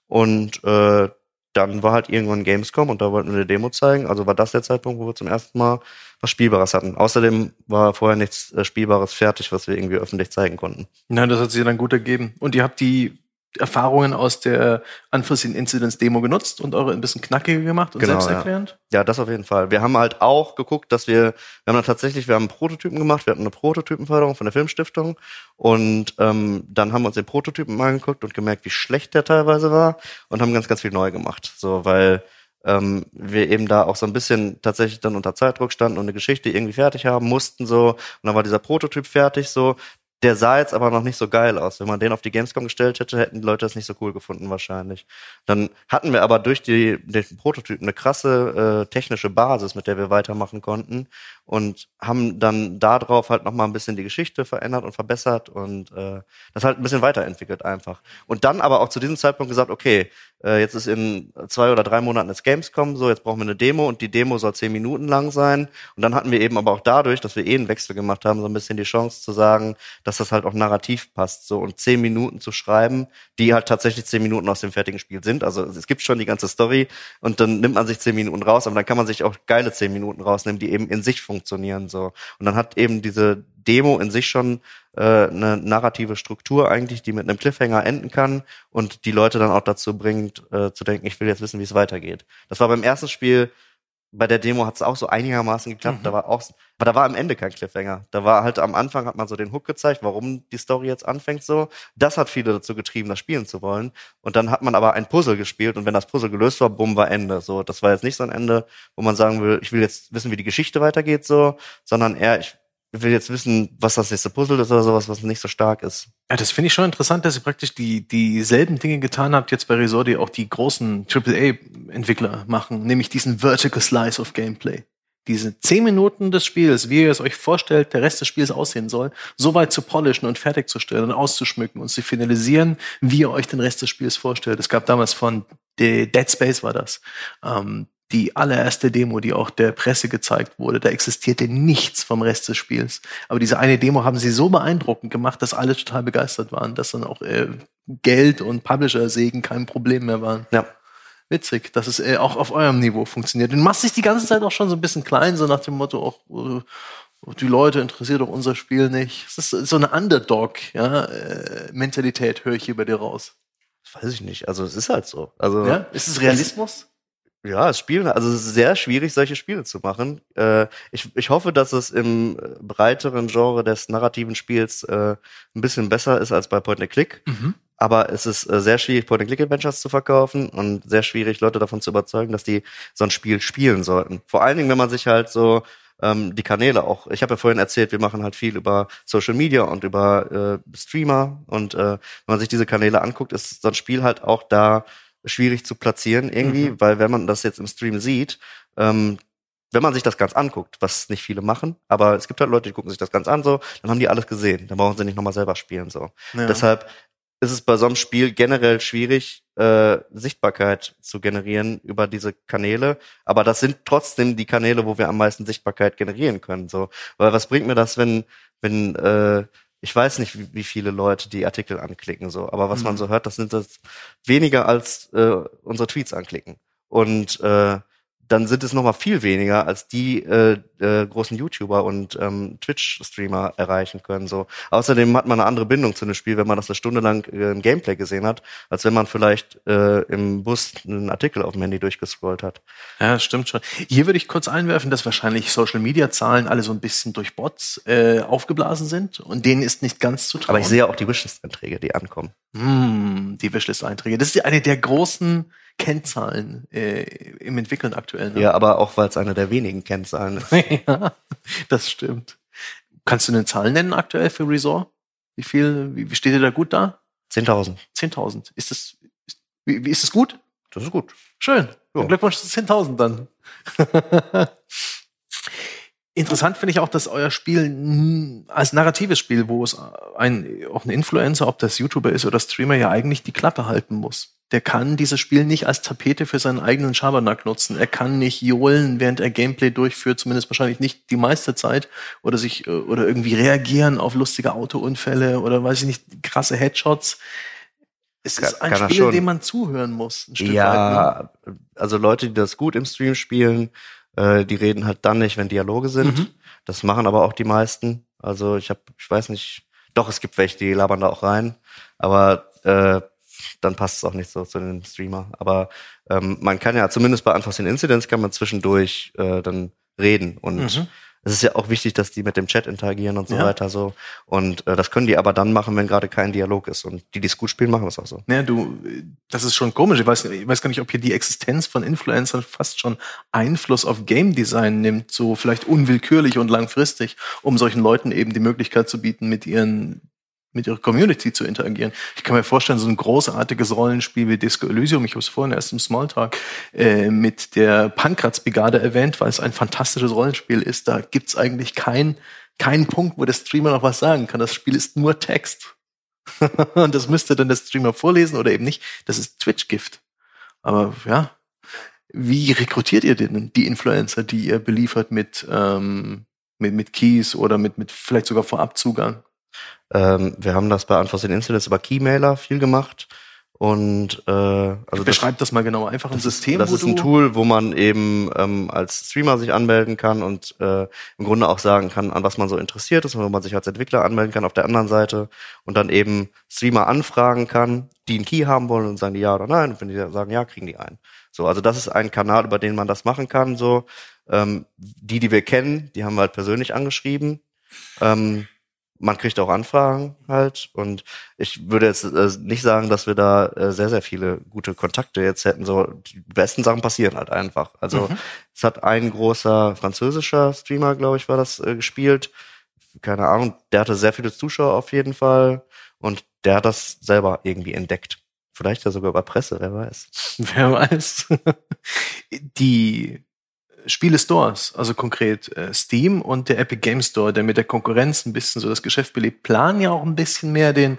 Und äh, dann war halt irgendwann Gamescom und da wollten wir eine Demo zeigen. Also war das der Zeitpunkt, wo wir zum ersten Mal was Spielbares hatten. Außerdem war vorher nichts äh, Spielbares fertig, was wir irgendwie öffentlich zeigen konnten. Na, das hat sich dann gut ergeben. Und ihr habt die Erfahrungen aus der Unforeseen Incidents Demo genutzt und eure ein bisschen knackiger gemacht und Genau, selbsterklärend? Ja, das auf jeden Fall. Wir haben halt auch geguckt, dass wir, wir haben dann tatsächlich, wir haben Prototypen gemacht, wir hatten eine Prototypenförderung von der Filmstiftung und ähm, dann haben wir uns den Prototypen mal angeguckt und gemerkt, wie schlecht der teilweise war und haben ganz, ganz viel neu gemacht. So, weil ähm, wir eben da auch so ein bisschen tatsächlich dann unter Zeitdruck standen und eine Geschichte irgendwie fertig haben mussten so und dann war dieser Prototyp fertig so. Der sah jetzt aber noch nicht so geil aus. Wenn man den auf die Gamescom gestellt hätte, hätten die Leute das nicht so cool gefunden wahrscheinlich. Dann hatten wir aber durch die, den Prototypen eine krasse äh, technische Basis, mit der wir weitermachen konnten und haben dann darauf halt noch mal ein bisschen die Geschichte verändert und verbessert und äh, das halt ein bisschen weiterentwickelt einfach. Und dann aber auch zu diesem Zeitpunkt gesagt, okay, äh, jetzt ist in zwei oder drei Monaten das Gamescom, so jetzt brauchen wir eine Demo und die Demo soll zehn Minuten lang sein. Und dann hatten wir eben aber auch dadurch, dass wir eh einen Wechsel gemacht haben, so ein bisschen die Chance zu sagen, dass das halt auch narrativ passt, so und zehn Minuten zu schreiben, die halt tatsächlich zehn Minuten aus dem fertigen Spiel sind. Also es gibt schon die ganze Story und dann nimmt man sich zehn Minuten raus, aber dann kann man sich auch geile zehn Minuten rausnehmen, die eben in sich funktionieren so. Und dann hat eben diese Demo in sich schon äh, eine narrative Struktur eigentlich, die mit einem Cliffhanger enden kann und die Leute dann auch dazu bringt, äh, zu denken, ich will jetzt wissen, wie es weitergeht. Das war beim ersten Spiel, bei der Demo hat es auch so einigermaßen geklappt. Mhm. Da war auch, aber da war am Ende kein Cliffhanger. Da war halt am Anfang hat man so den Hook gezeigt, warum die Story jetzt anfängt so. Das hat viele dazu getrieben, das spielen zu wollen. Und dann hat man aber ein Puzzle gespielt und wenn das Puzzle gelöst war, bumm, war Ende. So, das war jetzt nicht so ein Ende, wo man sagen will, ich will jetzt wissen, wie die Geschichte weitergeht so, sondern eher, ich will jetzt wissen, was das nächste Puzzle ist oder sowas, was nicht so stark ist. Ja, das finde ich schon interessant, dass ihr praktisch die dieselben Dinge getan habt, jetzt bei Resort, die auch die großen AAA-Entwickler machen, nämlich diesen Vertical Slice of Gameplay. Diese zehn Minuten des Spiels, wie ihr es euch vorstellt, der Rest des Spiels aussehen soll, so weit zu polischen und fertigzustellen und auszuschmücken und zu finalisieren, wie ihr euch den Rest des Spiels vorstellt. Es gab damals von Dead Space war das, ähm, die allererste Demo, die auch der Presse gezeigt wurde, da existierte nichts vom Rest des Spiels. Aber diese eine Demo haben sie so beeindruckend gemacht, dass alle total begeistert waren, dass dann auch äh, Geld und Publisher-Segen kein Problem mehr waren. Ja. Witzig, dass es äh, auch auf eurem Niveau funktioniert. Du machst dich die ganze Zeit auch schon so ein bisschen klein, so nach dem Motto, auch äh, die Leute interessiert doch unser Spiel nicht. Es ist so eine Underdog-Mentalität, höre ich hier bei dir raus. Das weiß ich nicht. Also es ist halt so. Also Ja? Ist es Realismus? Ja, es spielen, also es ist sehr schwierig, solche Spiele zu machen. Äh, ich, ich hoffe, dass es im breiteren Genre des narrativen Spiels äh, ein bisschen besser ist als bei Point and Click. Mhm. Aber es ist äh, sehr schwierig, Point and Click Adventures zu verkaufen und sehr schwierig, Leute davon zu überzeugen, dass die so ein Spiel spielen sollten. Vor allen Dingen, wenn man sich halt so ähm, die Kanäle auch. Ich habe ja vorhin erzählt, wir machen halt viel über Social Media und über äh, Streamer und äh, wenn man sich diese Kanäle anguckt, ist so ein Spiel halt auch da schwierig zu platzieren irgendwie, mhm. weil wenn man das jetzt im Stream sieht, ähm, wenn man sich das ganz anguckt, was nicht viele machen, aber es gibt halt Leute, die gucken sich das ganz an so, dann haben die alles gesehen, dann brauchen sie nicht nochmal selber spielen so. Ja. Deshalb ist es bei so einem Spiel generell schwierig, äh, Sichtbarkeit zu generieren über diese Kanäle. Aber das sind trotzdem die Kanäle, wo wir am meisten Sichtbarkeit generieren können. So, weil was bringt mir das, wenn, wenn äh, ich weiß nicht, wie, viele Leute die Artikel anklicken, so, aber was mhm. man so hört, das sind das weniger als äh, unsere Tweets anklicken. Und äh, dann sind es noch mal viel weniger, als die äh, äh, großen YouTuber und ähm, Twitch-Streamer erreichen können. So. Außerdem hat man eine andere Bindung zu dem Spiel, wenn man das eine Stunde lang äh, im Gameplay gesehen hat, als wenn man vielleicht äh, im Bus einen Artikel auf dem Handy durchgescrollt hat. Ja, stimmt schon. Hier würde ich kurz einwerfen, dass wahrscheinlich Social-Media-Zahlen alle so ein bisschen durch Bots äh, aufgeblasen sind und denen ist nicht ganz zu trauen. Aber ich sehe auch die Wishlist-Einträge, die ankommen. Mm, die Wishlist-Einträge. Das ist eine der großen Kennzahlen äh, im Entwickeln aktuell. Ne? Ja, aber auch weil es eine der wenigen Kennzahlen ist. ja, das stimmt. Kannst du eine Zahl nennen aktuell für Resort? Wie viel, wie, wie steht ihr da gut da? 10.000. 10.000. Ist das, ist, wie, wie ist das gut? Das ist gut. Schön. Ja. Glückwunsch zu 10.000 dann. Interessant finde ich auch, dass euer Spiel als narratives Spiel, wo es ein, auch ein Influencer, ob das YouTuber ist oder Streamer, ja eigentlich die Klappe halten muss der kann dieses Spiel nicht als Tapete für seinen eigenen Schabernack nutzen. Er kann nicht johlen, während er Gameplay durchführt, zumindest wahrscheinlich nicht die meiste Zeit, oder sich äh, oder irgendwie reagieren auf lustige Autounfälle oder weiß ich nicht, krasse Headshots. Es ist ein Spiel, dem man zuhören muss. ja, weit, ne? also Leute, die das gut im Stream spielen, äh, die reden halt dann nicht, wenn Dialoge sind. Mhm. Das machen aber auch die meisten. Also ich habe, ich weiß nicht, doch es gibt welche, die labern da auch rein, aber äh, dann passt es auch nicht so zu dem Streamer. Aber ähm, man kann ja zumindest bei Unforeseen Incidents kann man zwischendurch äh, dann reden und mhm. Es ist ja auch wichtig, dass die mit dem Chat interagieren und so ja. weiter so. Und äh, das können die aber dann machen, wenn gerade kein Dialog ist. Und die, die es gut spielen, machen das auch so. Ja, du, das ist schon komisch. Ich weiß, ich weiß gar nicht, ob hier die Existenz von Influencern fast schon Einfluss auf Game Design nimmt, so vielleicht unwillkürlich und langfristig, um solchen Leuten eben die Möglichkeit zu bieten, mit ihren mit ihrer Community zu interagieren. Ich kann mir vorstellen, so ein großartiges Rollenspiel wie Disco Elysium, ich habe es vorhin erst im Smalltalk äh, mit der Pankratz-Brigade erwähnt, weil es ein fantastisches Rollenspiel ist. Da gibt's eigentlich keinen keinen Punkt, wo der Streamer noch was sagen kann. Das Spiel ist nur Text. Und das müsste dann der Streamer vorlesen oder eben nicht. Das ist Twitch-Gift. Aber ja, wie rekrutiert ihr denn die Influencer, die ihr beliefert mit, ähm, mit, mit Keys oder mit, mit vielleicht sogar Vorabzugang? Ähm, wir haben das bei Unforeseen Incidents über Keymailer viel gemacht. Und äh, also beschreibt das, das mal genau einfach ein System. Das ist ein Tool, wo man eben ähm, als Streamer sich anmelden kann und äh, im Grunde auch sagen kann, an was man so interessiert ist und wo man sich als Entwickler anmelden kann auf der anderen Seite und dann eben Streamer anfragen kann, die einen Key haben wollen und sagen die ja oder nein. Und wenn die sagen ja, kriegen die einen. So, also das ist ein Kanal, über den man das machen kann. So ähm, die, die wir kennen, die haben wir halt persönlich angeschrieben. Ähm, man kriegt auch Anfragen halt und ich würde jetzt äh, nicht sagen, dass wir da äh, sehr, sehr viele gute Kontakte jetzt hätten. So, die besten Sachen passieren halt einfach. Also mhm. es hat ein großer französischer Streamer, glaube ich, war das äh, gespielt. Keine Ahnung, der hatte sehr viele Zuschauer auf jeden Fall und der hat das selber irgendwie entdeckt. Vielleicht ja sogar über Presse, wer weiß. Wer weiß. die Spiele-Stores, also konkret äh, Steam und der Epic Game Store, der mit der Konkurrenz ein bisschen so das Geschäft belebt, planen ja auch ein bisschen mehr den,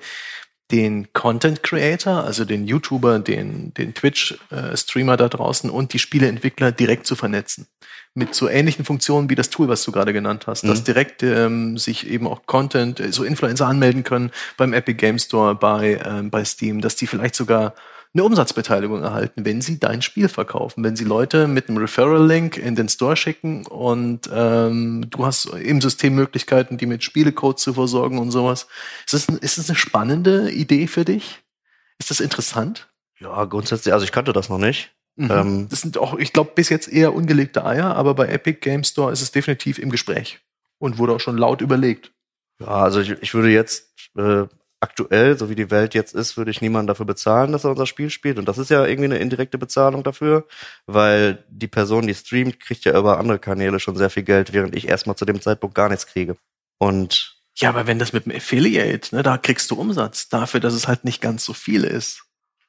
den Content Creator, also den YouTuber, den, den Twitch-Streamer da draußen und die Spieleentwickler direkt zu vernetzen. Mit so ähnlichen Funktionen wie das Tool, was du gerade genannt hast, mhm. dass direkt ähm, sich eben auch Content, äh, so Influencer anmelden können beim Epic Game Store, bei, ähm, bei Steam, dass die vielleicht sogar eine Umsatzbeteiligung erhalten, wenn sie dein Spiel verkaufen. Wenn sie Leute mit einem Referral-Link in den Store schicken und ähm, du hast im System Möglichkeiten, die mit Spielecodes zu versorgen und sowas. Ist das, ist das eine spannende Idee für dich? Ist das interessant? Ja, grundsätzlich, also ich kannte das noch nicht. Mhm. Ähm, das sind auch, ich glaube, bis jetzt eher ungelegte Eier, aber bei Epic Game Store ist es definitiv im Gespräch und wurde auch schon laut überlegt. Ja, also ich, ich würde jetzt äh, aktuell, so wie die Welt jetzt ist, würde ich niemanden dafür bezahlen, dass er unser Spiel spielt. Und das ist ja irgendwie eine indirekte Bezahlung dafür, weil die Person, die streamt, kriegt ja über andere Kanäle schon sehr viel Geld, während ich erstmal zu dem Zeitpunkt gar nichts kriege. Und ja, aber wenn das mit dem Affiliate, ne, da kriegst du Umsatz dafür, dass es halt nicht ganz so viel ist.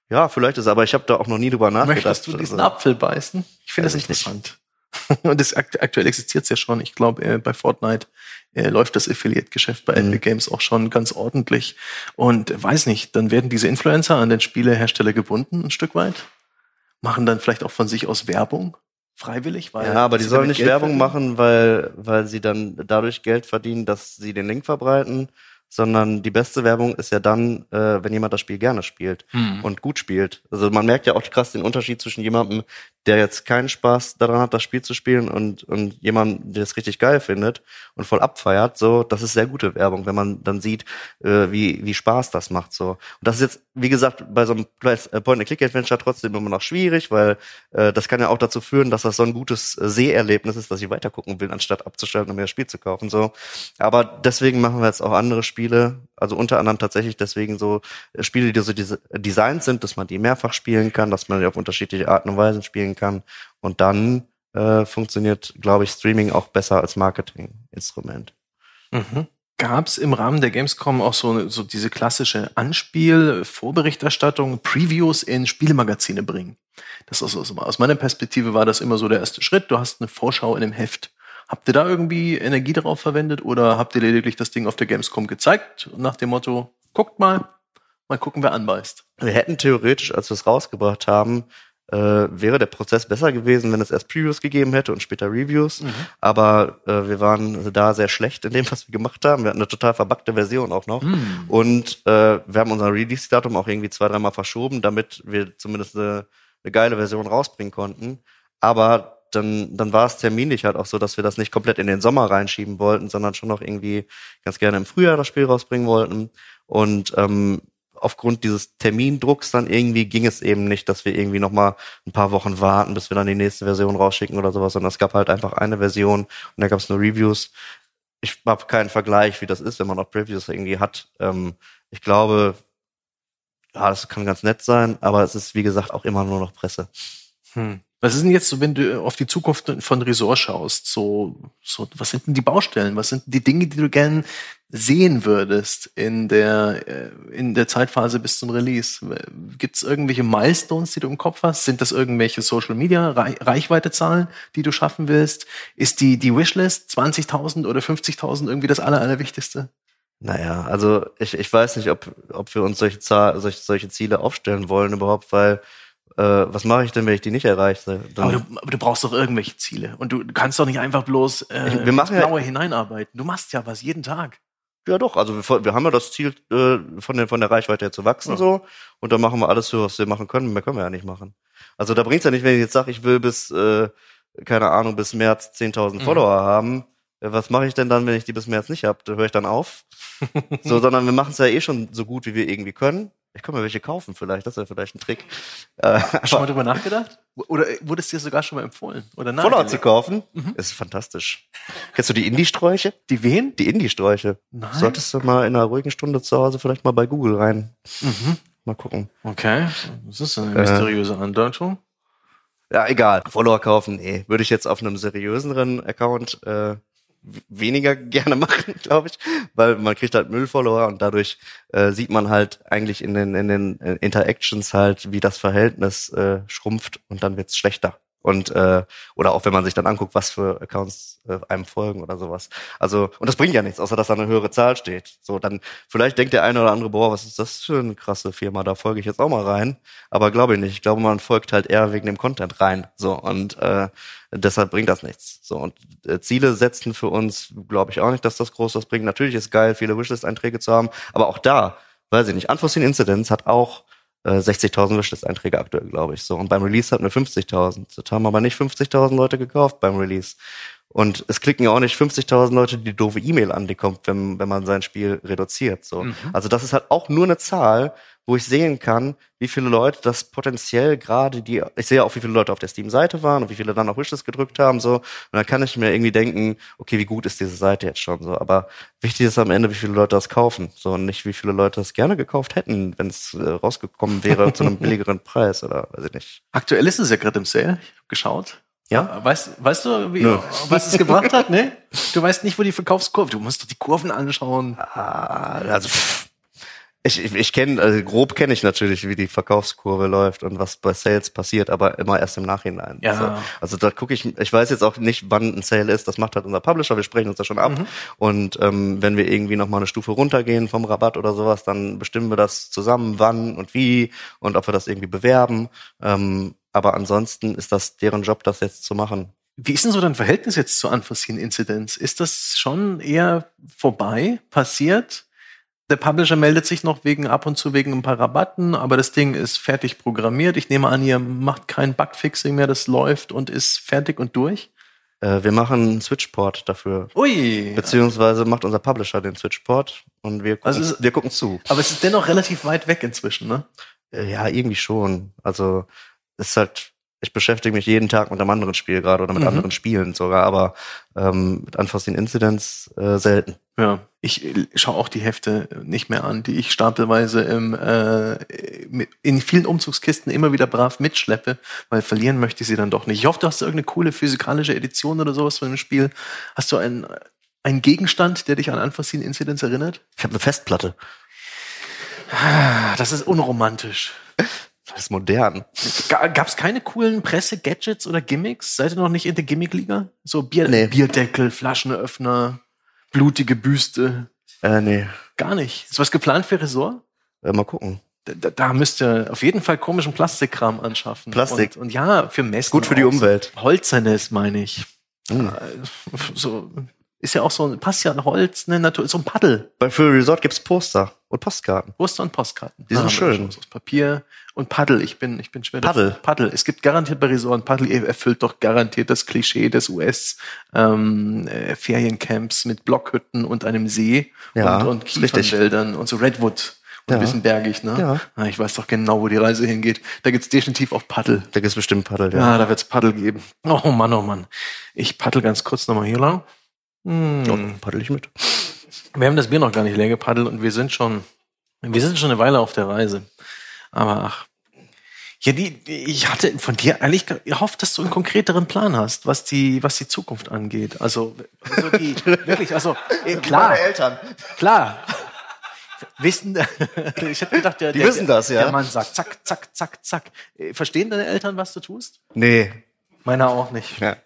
Ja, vielleicht ist, aber ich habe da auch noch nie drüber nachgedacht. Möchtest du diesen also, Apfel beißen? Ich finde das interessant. Und das aktuell existiert es ja schon. Ich glaube, äh, bei Fortnite äh, läuft das Affiliate-Geschäft bei mhm. Epic Games auch schon ganz ordentlich. Und äh, weiß nicht, dann werden diese Influencer an den Spielehersteller gebunden, ein Stück weit. Machen dann vielleicht auch von sich aus Werbung freiwillig, weil ja, aber die sollen nicht Geld Werbung verdienen. machen, weil weil sie dann dadurch Geld verdienen, dass sie den Link verbreiten sondern die beste Werbung ist ja dann, äh, wenn jemand das Spiel gerne spielt mhm. und gut spielt. Also man merkt ja auch krass den Unterschied zwischen jemandem, der jetzt keinen Spaß daran hat, das Spiel zu spielen und, und jemandem, der es richtig geil findet und voll abfeiert. So, das ist sehr gute Werbung, wenn man dann sieht, äh, wie, wie Spaß das macht. So. Und das ist jetzt, wie gesagt, bei so einem äh, Point-and-Click-Adventure trotzdem immer noch schwierig, weil äh, das kann ja auch dazu führen, dass das so ein gutes äh, Seherlebnis ist, dass ich weitergucken will, anstatt abzuschalten und mir das Spiel zu kaufen. So. Aber deswegen machen wir jetzt auch andere Spiele Spiele, also unter anderem tatsächlich deswegen so äh, Spiele, die so diese Designs sind, dass man die mehrfach spielen kann, dass man die auf unterschiedliche Arten und Weisen spielen kann. Und dann äh, funktioniert, glaube ich, Streaming auch besser als Marketinginstrument. Mhm. Gab es im Rahmen der Gamescom auch so, so diese klassische Anspiel, Vorberichterstattung, Previews in Spielemagazine bringen? Das ist also, aus meiner Perspektive war das immer so der erste Schritt. Du hast eine Vorschau in einem Heft. Habt ihr da irgendwie Energie darauf verwendet oder habt ihr lediglich das Ding auf der Gamescom gezeigt nach dem Motto, guckt mal, mal gucken, wer anbeißt? Wir hätten theoretisch, als wir es rausgebracht haben, äh, wäre der Prozess besser gewesen, wenn es erst Previews gegeben hätte und später Reviews. Mhm. Aber äh, wir waren da sehr schlecht in dem, was wir gemacht haben. Wir hatten eine total verbackte Version auch noch. Mhm. Und äh, wir haben unser Release-Datum auch irgendwie zwei, dreimal verschoben, damit wir zumindest eine, eine geile Version rausbringen konnten. Aber dann, dann war es terminlich halt auch so, dass wir das nicht komplett in den Sommer reinschieben wollten, sondern schon noch irgendwie ganz gerne im Frühjahr das Spiel rausbringen wollten. Und ähm, aufgrund dieses Termindrucks dann irgendwie ging es eben nicht, dass wir irgendwie noch mal ein paar Wochen warten, bis wir dann die nächste Version rausschicken oder sowas, sondern es gab halt einfach eine Version und da gab es nur Reviews. Ich habe keinen Vergleich, wie das ist, wenn man auch Previews irgendwie hat. Ähm, ich glaube, ja, das kann ganz nett sein, aber es ist wie gesagt auch immer nur noch Presse. Hm. Was ist denn jetzt so, wenn du auf die Zukunft von Resort schaust? So, so, was sind denn die Baustellen? Was sind die Dinge, die du gern sehen würdest in der, äh, in der Zeitphase bis zum Release? Gibt es irgendwelche Milestones, die du im Kopf hast? Sind das irgendwelche Social Media Reichweitezahlen, die du schaffen willst? Ist die, die Wishlist 20.000 oder 50.000 irgendwie das Aller, Allerwichtigste? Naja, also ich, ich weiß nicht, ob, ob wir uns solche, Zahl, solche, solche Ziele aufstellen wollen überhaupt, weil was mache ich denn, wenn ich die nicht erreiche? Aber du, aber du, brauchst doch irgendwelche Ziele. Und du kannst doch nicht einfach bloß äh, wir machen genauer ja, hineinarbeiten. Du machst ja was jeden Tag. Ja, doch. Also wir, wir haben ja das Ziel, äh, von, der, von der Reichweite her zu wachsen ja. so. Und dann machen wir alles für, was wir machen können. Mehr können wir ja nicht machen. Also da bringt's ja nicht, wenn ich jetzt sage, ich will bis, äh, keine Ahnung, bis März 10.000 mhm. Follower haben. Was mache ich denn dann, wenn ich die bis März nicht habe? Da höre ich dann auf. so, sondern wir machen es ja eh schon so gut, wie wir irgendwie können. Ich kann mir welche kaufen vielleicht, das wäre vielleicht ein Trick. Äh, schon mal drüber nachgedacht? Oder wurde es dir sogar schon mal empfohlen? Oder nein? Follower zu kaufen? Mhm. ist fantastisch. Kennst du die Indie-Sträuche? Die wen? Die Indie-Sträuche. Nein. Solltest du mal in einer ruhigen Stunde zu Hause vielleicht mal bei Google rein. Mhm. Mal gucken. Okay. Das ist eine mysteriöse äh, Andeutung. Ja, egal. Follower kaufen, nee. Würde ich jetzt auf einem seriöseren Account äh, weniger gerne machen, glaube ich, weil man kriegt halt Müllfollower und dadurch äh, sieht man halt eigentlich in den in den äh, Interactions halt, wie das Verhältnis äh, schrumpft und dann wird's schlechter. Und äh, oder auch wenn man sich dann anguckt, was für Accounts äh, einem folgen oder sowas. Also und das bringt ja nichts, außer dass da eine höhere Zahl steht. So dann vielleicht denkt der eine oder andere, boah, was ist das für eine krasse Firma? Da folge ich jetzt auch mal rein. Aber glaube ich nicht. Ich glaube, man folgt halt eher wegen dem Content rein. So und äh, deshalb bringt das nichts. So und äh, Ziele setzen für uns, glaube ich auch nicht, dass das groß was bringt. Natürlich ist geil, viele Wishlist-Einträge zu haben, aber auch da, weiß ich nicht. Unforeseen Incidents hat auch 60.000 äh, Wishlist-Einträge aktuell, glaube ich. So und beim Release hatten wir 50.000. Das haben aber nicht 50.000 Leute gekauft beim Release. Und es klicken ja auch nicht 50.000 Leute die doofe E-Mail an, die kommt, wenn, wenn man sein Spiel reduziert. So. Mhm. Also das ist halt auch nur eine Zahl, wo ich sehen kann, wie viele Leute das potenziell gerade die, ich sehe auch, wie viele Leute auf der Steam-Seite waren und wie viele dann auch Wishes gedrückt haben, so. Und dann kann ich mir irgendwie denken, okay, wie gut ist diese Seite jetzt schon, so. Aber wichtig ist am Ende, wie viele Leute das kaufen, so. Und nicht, wie viele Leute das gerne gekauft hätten, wenn es äh, rausgekommen wäre zu einem billigeren Preis oder weiß ich nicht. Aktuell ist es ja gerade im Sale. Ich habe geschaut. Ja? Weißt, weißt du, wie, was es gebracht hat? Ne? Du weißt nicht, wo die Verkaufskurve. Du musst doch die Kurven anschauen. Ah, also pff, ich, ich, ich kenne, also grob kenne ich natürlich, wie die Verkaufskurve läuft und was bei Sales passiert, aber immer erst im Nachhinein. Ja. Also, also da gucke ich, ich weiß jetzt auch nicht, wann ein Sale ist, das macht halt unser Publisher, wir sprechen uns da schon ab. Mhm. Und ähm, wenn wir irgendwie nochmal eine Stufe runtergehen vom Rabatt oder sowas, dann bestimmen wir das zusammen, wann und wie und ob wir das irgendwie bewerben. Ähm, aber ansonsten ist das deren Job, das jetzt zu machen. Wie ist denn so dein Verhältnis jetzt zur Unforeseen Incidents? Ist das schon eher vorbei, passiert? Der Publisher meldet sich noch wegen ab und zu wegen ein paar Rabatten, aber das Ding ist fertig programmiert. Ich nehme an, ihr macht kein Bugfixing mehr, das läuft und ist fertig und durch. Äh, wir machen einen Switchport dafür. Ui. Beziehungsweise macht unser Publisher den Switchport und wir gucken, also wir gucken zu. Aber es ist dennoch relativ weit weg inzwischen, ne? Äh, ja, irgendwie schon. Also es ist halt ich beschäftige mich jeden Tag mit einem anderen Spiel gerade oder mit mhm. anderen Spielen sogar, aber ähm, mit Unforeseen Incidents äh, selten. Ja, ich schaue auch die Hefte nicht mehr an, die ich stapelweise im, äh, in vielen Umzugskisten immer wieder brav mitschleppe, weil verlieren möchte ich sie dann doch nicht. Ich hoffe, du hast irgendeine coole physikalische Edition oder sowas von dem Spiel. Hast du einen, einen Gegenstand, der dich an Unforeseen Incidents erinnert? Ich habe eine Festplatte. Das ist unromantisch. Das ist modern. Gab es keine coolen Presse-Gadgets oder Gimmicks? Seid ihr noch nicht in der Gimmick-Liga? So Bier nee. Bierdeckel, Flaschenöffner, blutige Büste? Äh, nee. Gar nicht. Ist was geplant für Resort? Äh, mal gucken. Da, da müsst ihr auf jeden Fall komischen Plastikkram anschaffen. Plastik. Und, und ja, für Messen. Gut für die Umwelt. Holzernes, meine ich. Mhm. So, ist ja auch so, passt ja an Holz, ne, Natur, so ein Paddel. Bei für Resort gibt's Poster und Postkarten. Poster und Postkarten. Die sind ah, schön. Aus Papier und Paddel. Ich bin, ich bin schwer. Paddel. Paddel. Es gibt garantiert bei Resort Paddel erfüllt doch garantiert das Klischee des US ähm, äh, Feriencamps mit Blockhütten und einem See ja, und, und Kiefernwäldern und so Redwood. Und ja. ein bisschen bergig, ne? Ja. Ah, ich weiß doch genau, wo die Reise hingeht. Da gibt's definitiv auch Paddel. Da gibt's bestimmt Paddel, ja. Ja, da wird's Paddel geben. Oh Mann, oh Mann. Ich paddel ganz kurz nochmal hier lang. Hm. Ja, paddel ich mit. Wir haben das Bier noch gar nicht leer gepaddelt und wir sind schon, wir sind schon eine Weile auf der Reise. Aber ach. Ja, die, ich hatte von dir eigentlich gehofft, dass du einen konkreteren Plan hast, was die, was die Zukunft angeht. Also, also die, wirklich, also, äh, klar. Meine Eltern. Klar. Wissen, ich hätte gedacht, der, die wissen der, das, ja. Der Mann sagt, zack, zack, zack, zack. Äh, verstehen deine Eltern, was du tust? Nee. Meiner auch nicht. Ja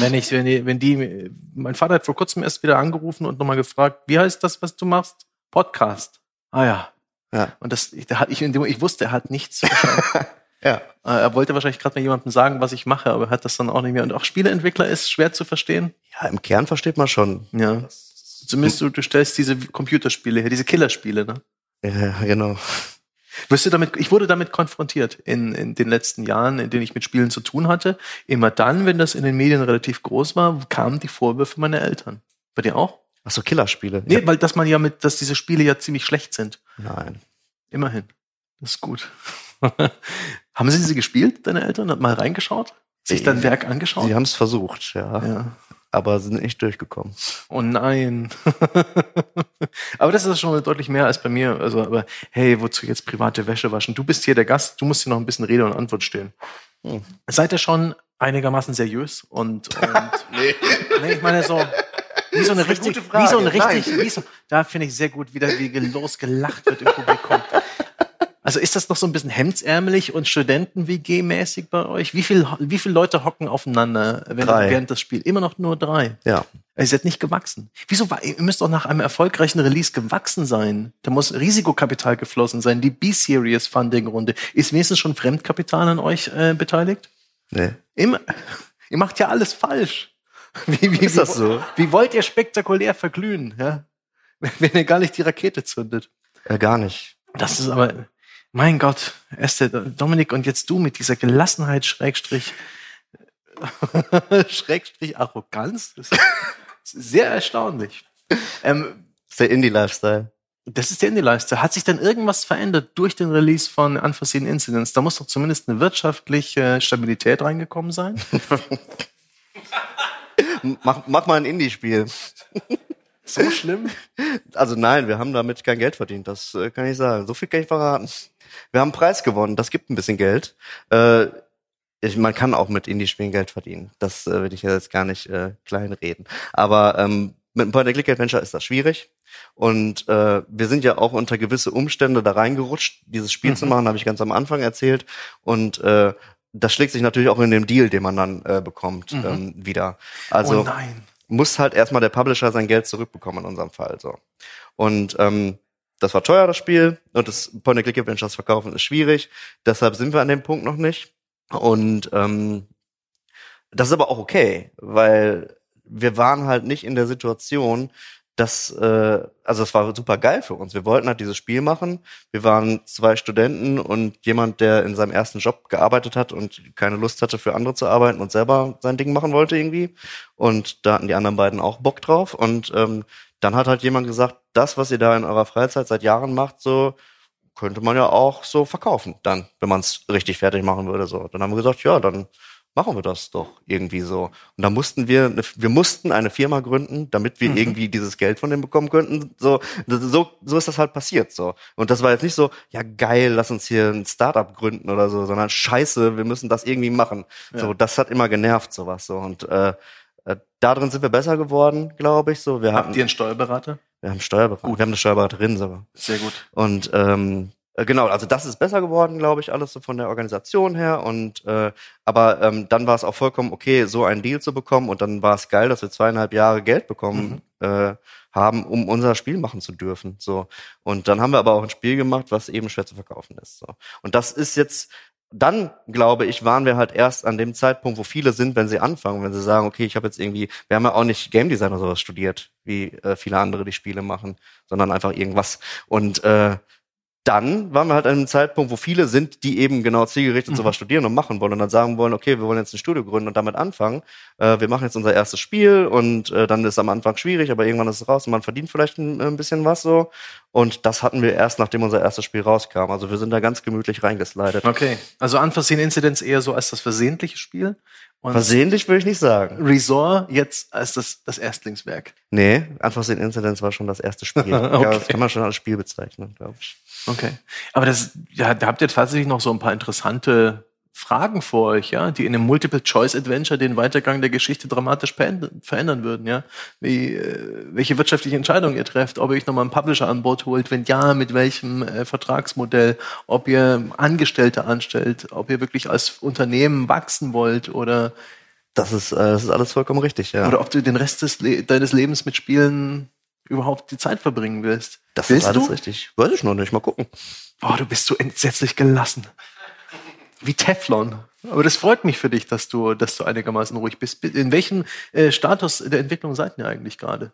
wenn ich, wenn die, wenn die, mein Vater hat vor kurzem erst wieder angerufen und nochmal gefragt, wie heißt das, was du machst? Podcast. Ah ja. Ja. Und das, ich, ich wusste, er hat nichts ja. Äh, er wollte wahrscheinlich gerade mal jemandem sagen, was ich mache, aber er hat das dann auch nicht mehr. Und auch Spieleentwickler ist schwer zu verstehen. Ja, im Kern versteht man schon. Ja. Zumindest du, du stellst diese Computerspiele her, diese Killerspiele, ne? Ja, genau. Wirst du damit, ich wurde damit konfrontiert in, in den letzten Jahren, in denen ich mit Spielen zu tun hatte. Immer dann, wenn das in den Medien relativ groß war, kamen die Vorwürfe meiner Eltern. Bei dir auch? Ach so, Killerspiele. Nee, weil dass man ja mit, dass diese Spiele ja ziemlich schlecht sind. Nein. Immerhin. Das ist gut. haben Sie sie gespielt, deine Eltern? Hat mal reingeschaut? Sich dein Werk angeschaut? Sie haben es versucht, ja. ja aber sind nicht durchgekommen. Oh nein. aber das ist schon deutlich mehr als bei mir. Also, aber hey, wozu jetzt private Wäsche waschen? Du bist hier der Gast, du musst hier noch ein bisschen Rede und Antwort stehen. Hm. Seid ihr schon einigermaßen seriös und, und nee. nee, ich meine so wie so eine richtig, wie so ein richtig, wie so, da finde ich sehr gut, wie da wie losgelacht wird im Publikum. Also ist das noch so ein bisschen hemdsärmelig und Studenten-WG-mäßig bei euch? Wie viel, wie viele Leute hocken aufeinander während, während das Spiel? Immer noch nur drei. Ja. Ihr seid nicht gewachsen. Wieso war, ihr müsst doch nach einem erfolgreichen Release gewachsen sein. Da muss Risikokapital geflossen sein. Die B-Series Funding-Runde. Ist wenigstens schon Fremdkapital an euch äh, beteiligt? Nee. Immer. Ihr macht ja alles falsch. Wie, wie, ist das so? Wie wollt ihr spektakulär verglühen, ja? Wenn ihr gar nicht die Rakete zündet? Ja, gar nicht. Das ist aber, mein Gott, erst der Dominik und jetzt du mit dieser Gelassenheit, Schrägstrich, Schrägstrich Arroganz. Das ist sehr erstaunlich. Ähm, das ist der Indie-Lifestyle. Das ist der Indie-Lifestyle. Hat sich denn irgendwas verändert durch den Release von Unforeseen Incidents? Da muss doch zumindest eine wirtschaftliche Stabilität reingekommen sein. mach, mach mal ein Indie-Spiel. So schlimm? Also nein, wir haben damit kein Geld verdient, das äh, kann ich sagen. So viel kann ich verraten. Wir haben einen Preis gewonnen, das gibt ein bisschen Geld. Äh, ich, man kann auch mit Indie-Spielen Geld verdienen. Das äh, will ich jetzt gar nicht äh, kleinreden. Aber ähm, mit einem Point-and-Click-Adventure ist das schwierig. Und äh, wir sind ja auch unter gewisse Umstände da reingerutscht, dieses Spiel mhm. zu machen, habe ich ganz am Anfang erzählt. Und äh, das schlägt sich natürlich auch in dem Deal, den man dann äh, bekommt, mhm. ähm, wieder. Also oh muss halt erstmal der Publisher sein Geld zurückbekommen in unserem Fall. so. Und ähm, das war teuer, das Spiel. Und das Point-and-Click-Adventures verkaufen ist schwierig. Deshalb sind wir an dem Punkt noch nicht. Und ähm, das ist aber auch okay, weil wir waren halt nicht in der Situation, dass, äh, also es war super geil für uns. Wir wollten halt dieses Spiel machen. Wir waren zwei Studenten und jemand, der in seinem ersten Job gearbeitet hat und keine Lust hatte, für andere zu arbeiten und selber sein Ding machen wollte irgendwie. Und da hatten die anderen beiden auch Bock drauf. Und ähm, dann hat halt jemand gesagt, das, was ihr da in eurer Freizeit seit Jahren macht, so könnte man ja auch so verkaufen, dann, wenn man es richtig fertig machen würde. So, dann haben wir gesagt, ja, dann machen wir das doch irgendwie so. Und da mussten wir, wir mussten eine Firma gründen, damit wir mhm. irgendwie dieses Geld von dem bekommen könnten. So, so, so ist das halt passiert, so. Und das war jetzt nicht so, ja geil, lass uns hier ein Startup gründen oder so, sondern scheiße, wir müssen das irgendwie machen. Ja. So, das hat immer genervt, sowas, so. Und, äh, äh, darin sind wir besser geworden, glaube ich, so. Wir Habt hatten, ihr einen Steuerberater? Wir haben Steuerberater. Gut. Wir haben eine Steuerberaterin sogar. Sehr gut. Und, ähm, äh, genau, also das ist besser geworden, glaube ich, alles so von der Organisation her. Und äh, aber ähm, dann war es auch vollkommen okay, so einen Deal zu bekommen. Und dann war es geil, dass wir zweieinhalb Jahre Geld bekommen mhm. äh, haben, um unser Spiel machen zu dürfen. So und dann haben wir aber auch ein Spiel gemacht, was eben schwer zu verkaufen ist. So und das ist jetzt dann glaube ich, waren wir halt erst an dem Zeitpunkt, wo viele sind, wenn sie anfangen, wenn sie sagen, okay, ich habe jetzt irgendwie, wir haben ja auch nicht Game Design oder sowas studiert, wie äh, viele andere die Spiele machen, sondern einfach irgendwas. Und äh, dann waren wir halt an einem Zeitpunkt, wo viele sind, die eben genau zielgerichtet mhm. sowas studieren und machen wollen und dann sagen wollen, okay, wir wollen jetzt ein Studio gründen und damit anfangen. Äh, wir machen jetzt unser erstes Spiel und äh, dann ist es am Anfang schwierig, aber irgendwann ist es raus und man verdient vielleicht ein, ein, bisschen was so. Und das hatten wir erst, nachdem unser erstes Spiel rauskam. Also wir sind da ganz gemütlich reingeslidet. Okay, also Unforeseen Incidents eher so als das versehentliche Spiel und Versehentlich würde ich nicht sagen. Resort jetzt als das, das Erstlingswerk. Nee, Unforeseen Incidents war schon das erste Spiel. okay. ja, das kann man schon als Spiel bezeichnen, glaube ich. Okay. Aber das, ja, da habt ihr tatsächlich noch so ein paar interessante Fragen vor euch, ja, die in einem Multiple-Choice-Adventure den Weitergang der Geschichte dramatisch verändern würden, ja. Wie, äh, welche wirtschaftliche Entscheidung ihr trefft, ob ihr euch nochmal einen Publisher an Bord holt, wenn ja, mit welchem äh, Vertragsmodell, ob ihr Angestellte anstellt, ob ihr wirklich als Unternehmen wachsen wollt oder das ist, äh, das ist alles vollkommen richtig, ja. Oder ob du den Rest des Le deines Lebens mit Spielen überhaupt die Zeit verbringen willst. Das willst ist alles du? richtig. Weiß ich noch nicht, mal gucken. Boah, du bist so entsetzlich gelassen wie Teflon. Aber das freut mich für dich, dass du, dass du einigermaßen ruhig bist. In welchem äh, Status der Entwicklung seid ihr eigentlich gerade?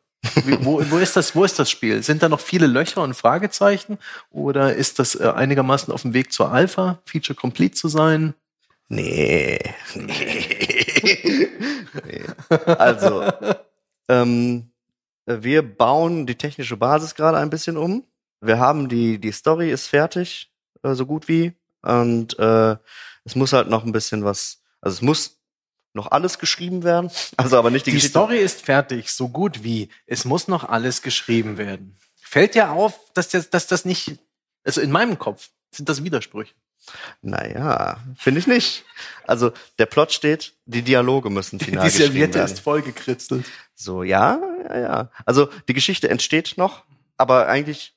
wo, wo, ist das, wo ist das Spiel? Sind da noch viele Löcher und Fragezeichen? Oder ist das äh, einigermaßen auf dem Weg zur Alpha, Feature Complete zu sein? Nee. nee. Also, ähm, wir bauen die technische Basis gerade ein bisschen um. Wir haben die, die Story ist fertig, äh, so gut wie. Und äh, es muss halt noch ein bisschen was, also es muss noch alles geschrieben werden, also aber nicht die, die Geschichte. Story ist fertig, so gut wie. Es muss noch alles geschrieben werden. Fällt dir auf, dass das, dass das nicht, also in meinem Kopf sind das Widersprüche. Naja, finde ich nicht. Also der Plot steht, die Dialoge müssen final Die Serviette ist vollgekritzelt. So, ja, ja, ja. Also die Geschichte entsteht noch, aber eigentlich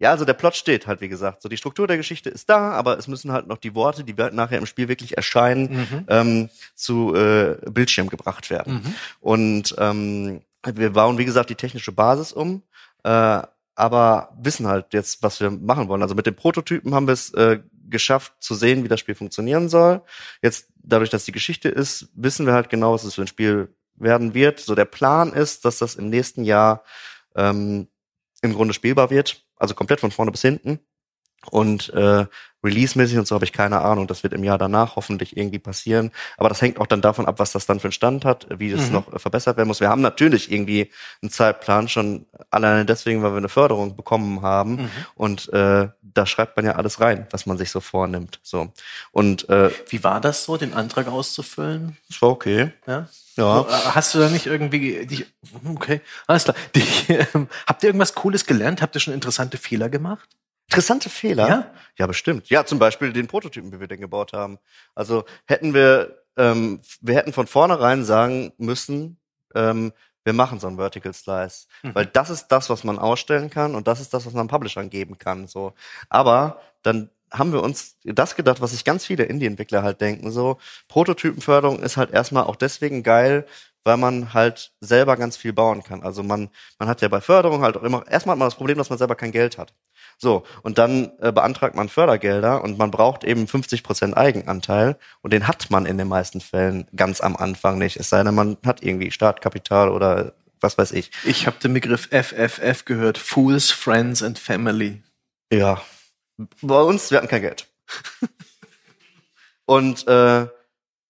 ja, also der Plot steht halt, wie gesagt. So die Struktur der Geschichte ist da, aber es müssen halt noch die Worte, die nachher im Spiel wirklich erscheinen, mhm. ähm, zu äh, Bildschirm gebracht werden. Mhm. Und ähm, wir bauen, wie gesagt, die technische Basis um, äh, aber wissen halt jetzt, was wir machen wollen. Also mit den Prototypen haben wir es äh, geschafft zu sehen, wie das Spiel funktionieren soll. Jetzt, dadurch, dass die Geschichte ist, wissen wir halt genau, was es für ein Spiel werden wird. So der Plan ist, dass das im nächsten Jahr ähm, im Grunde spielbar wird also komplett von vorne bis hinten. Und äh, Release-mäßig und so habe ich keine Ahnung. Das wird im Jahr danach hoffentlich irgendwie passieren. Aber das hängt auch dann davon ab, was das dann für einen Stand hat, wie das mhm. noch äh, verbessert werden muss. Wir haben natürlich irgendwie einen Zeitplan schon alleine deswegen, weil wir eine Förderung bekommen haben. Mhm. Und äh, da schreibt man ja alles rein, was man sich so vornimmt. So. Und äh, wie war das so, den Antrag auszufüllen? Das war okay. Ja. Ja. Äh, hast du da nicht irgendwie dich, okay, alles klar. Die, ähm, habt ihr irgendwas Cooles gelernt? Habt ihr schon interessante Fehler gemacht? Interessante Fehler? Ja. Ja, bestimmt. Ja, zum Beispiel den Prototypen, wie wir den gebaut haben. Also hätten wir, ähm, wir hätten von vornherein sagen müssen, ähm, wir machen so einen Vertical Slice. Mhm. Weil das ist das, was man ausstellen kann und das ist das, was man Publishern geben kann. So. Aber dann haben wir uns das gedacht, was sich ganz viele Indie-Entwickler halt denken. So, Prototypenförderung ist halt erstmal auch deswegen geil, weil man halt selber ganz viel bauen kann. Also man, man hat ja bei Förderung halt auch immer, erstmal hat man das Problem, dass man selber kein Geld hat. So, und dann äh, beantragt man Fördergelder und man braucht eben 50 Prozent Eigenanteil und den hat man in den meisten Fällen ganz am Anfang nicht. Es sei denn, man hat irgendwie Startkapital oder was weiß ich. Ich habe den Begriff FFF gehört, Fools, Friends and Family. Ja, bei uns, wir hatten kein Geld. und äh,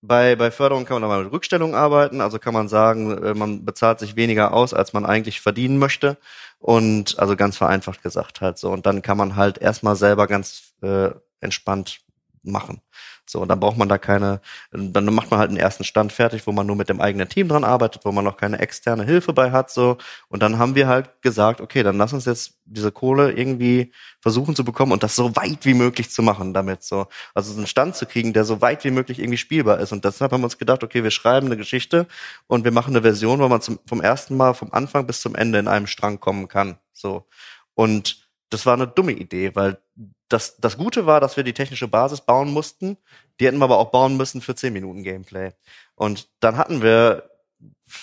bei, bei Förderung kann man mal mit Rückstellung arbeiten, also kann man sagen, äh, man bezahlt sich weniger aus, als man eigentlich verdienen möchte. Und also ganz vereinfacht gesagt halt so. Und dann kann man halt erstmal selber ganz äh, entspannt machen. So, und dann braucht man da keine, dann macht man halt einen ersten Stand fertig, wo man nur mit dem eigenen Team dran arbeitet, wo man noch keine externe Hilfe bei hat, so. Und dann haben wir halt gesagt, okay, dann lass uns jetzt diese Kohle irgendwie versuchen zu bekommen und das so weit wie möglich zu machen damit, so. Also so einen Stand zu kriegen, der so weit wie möglich irgendwie spielbar ist. Und deshalb haben wir uns gedacht, okay, wir schreiben eine Geschichte und wir machen eine Version, wo man zum, vom ersten Mal vom Anfang bis zum Ende in einem Strang kommen kann, so. Und das war eine dumme Idee, weil das, das Gute war, dass wir die technische Basis bauen mussten. Die hätten wir aber auch bauen müssen für 10 Minuten Gameplay. Und dann hatten wir,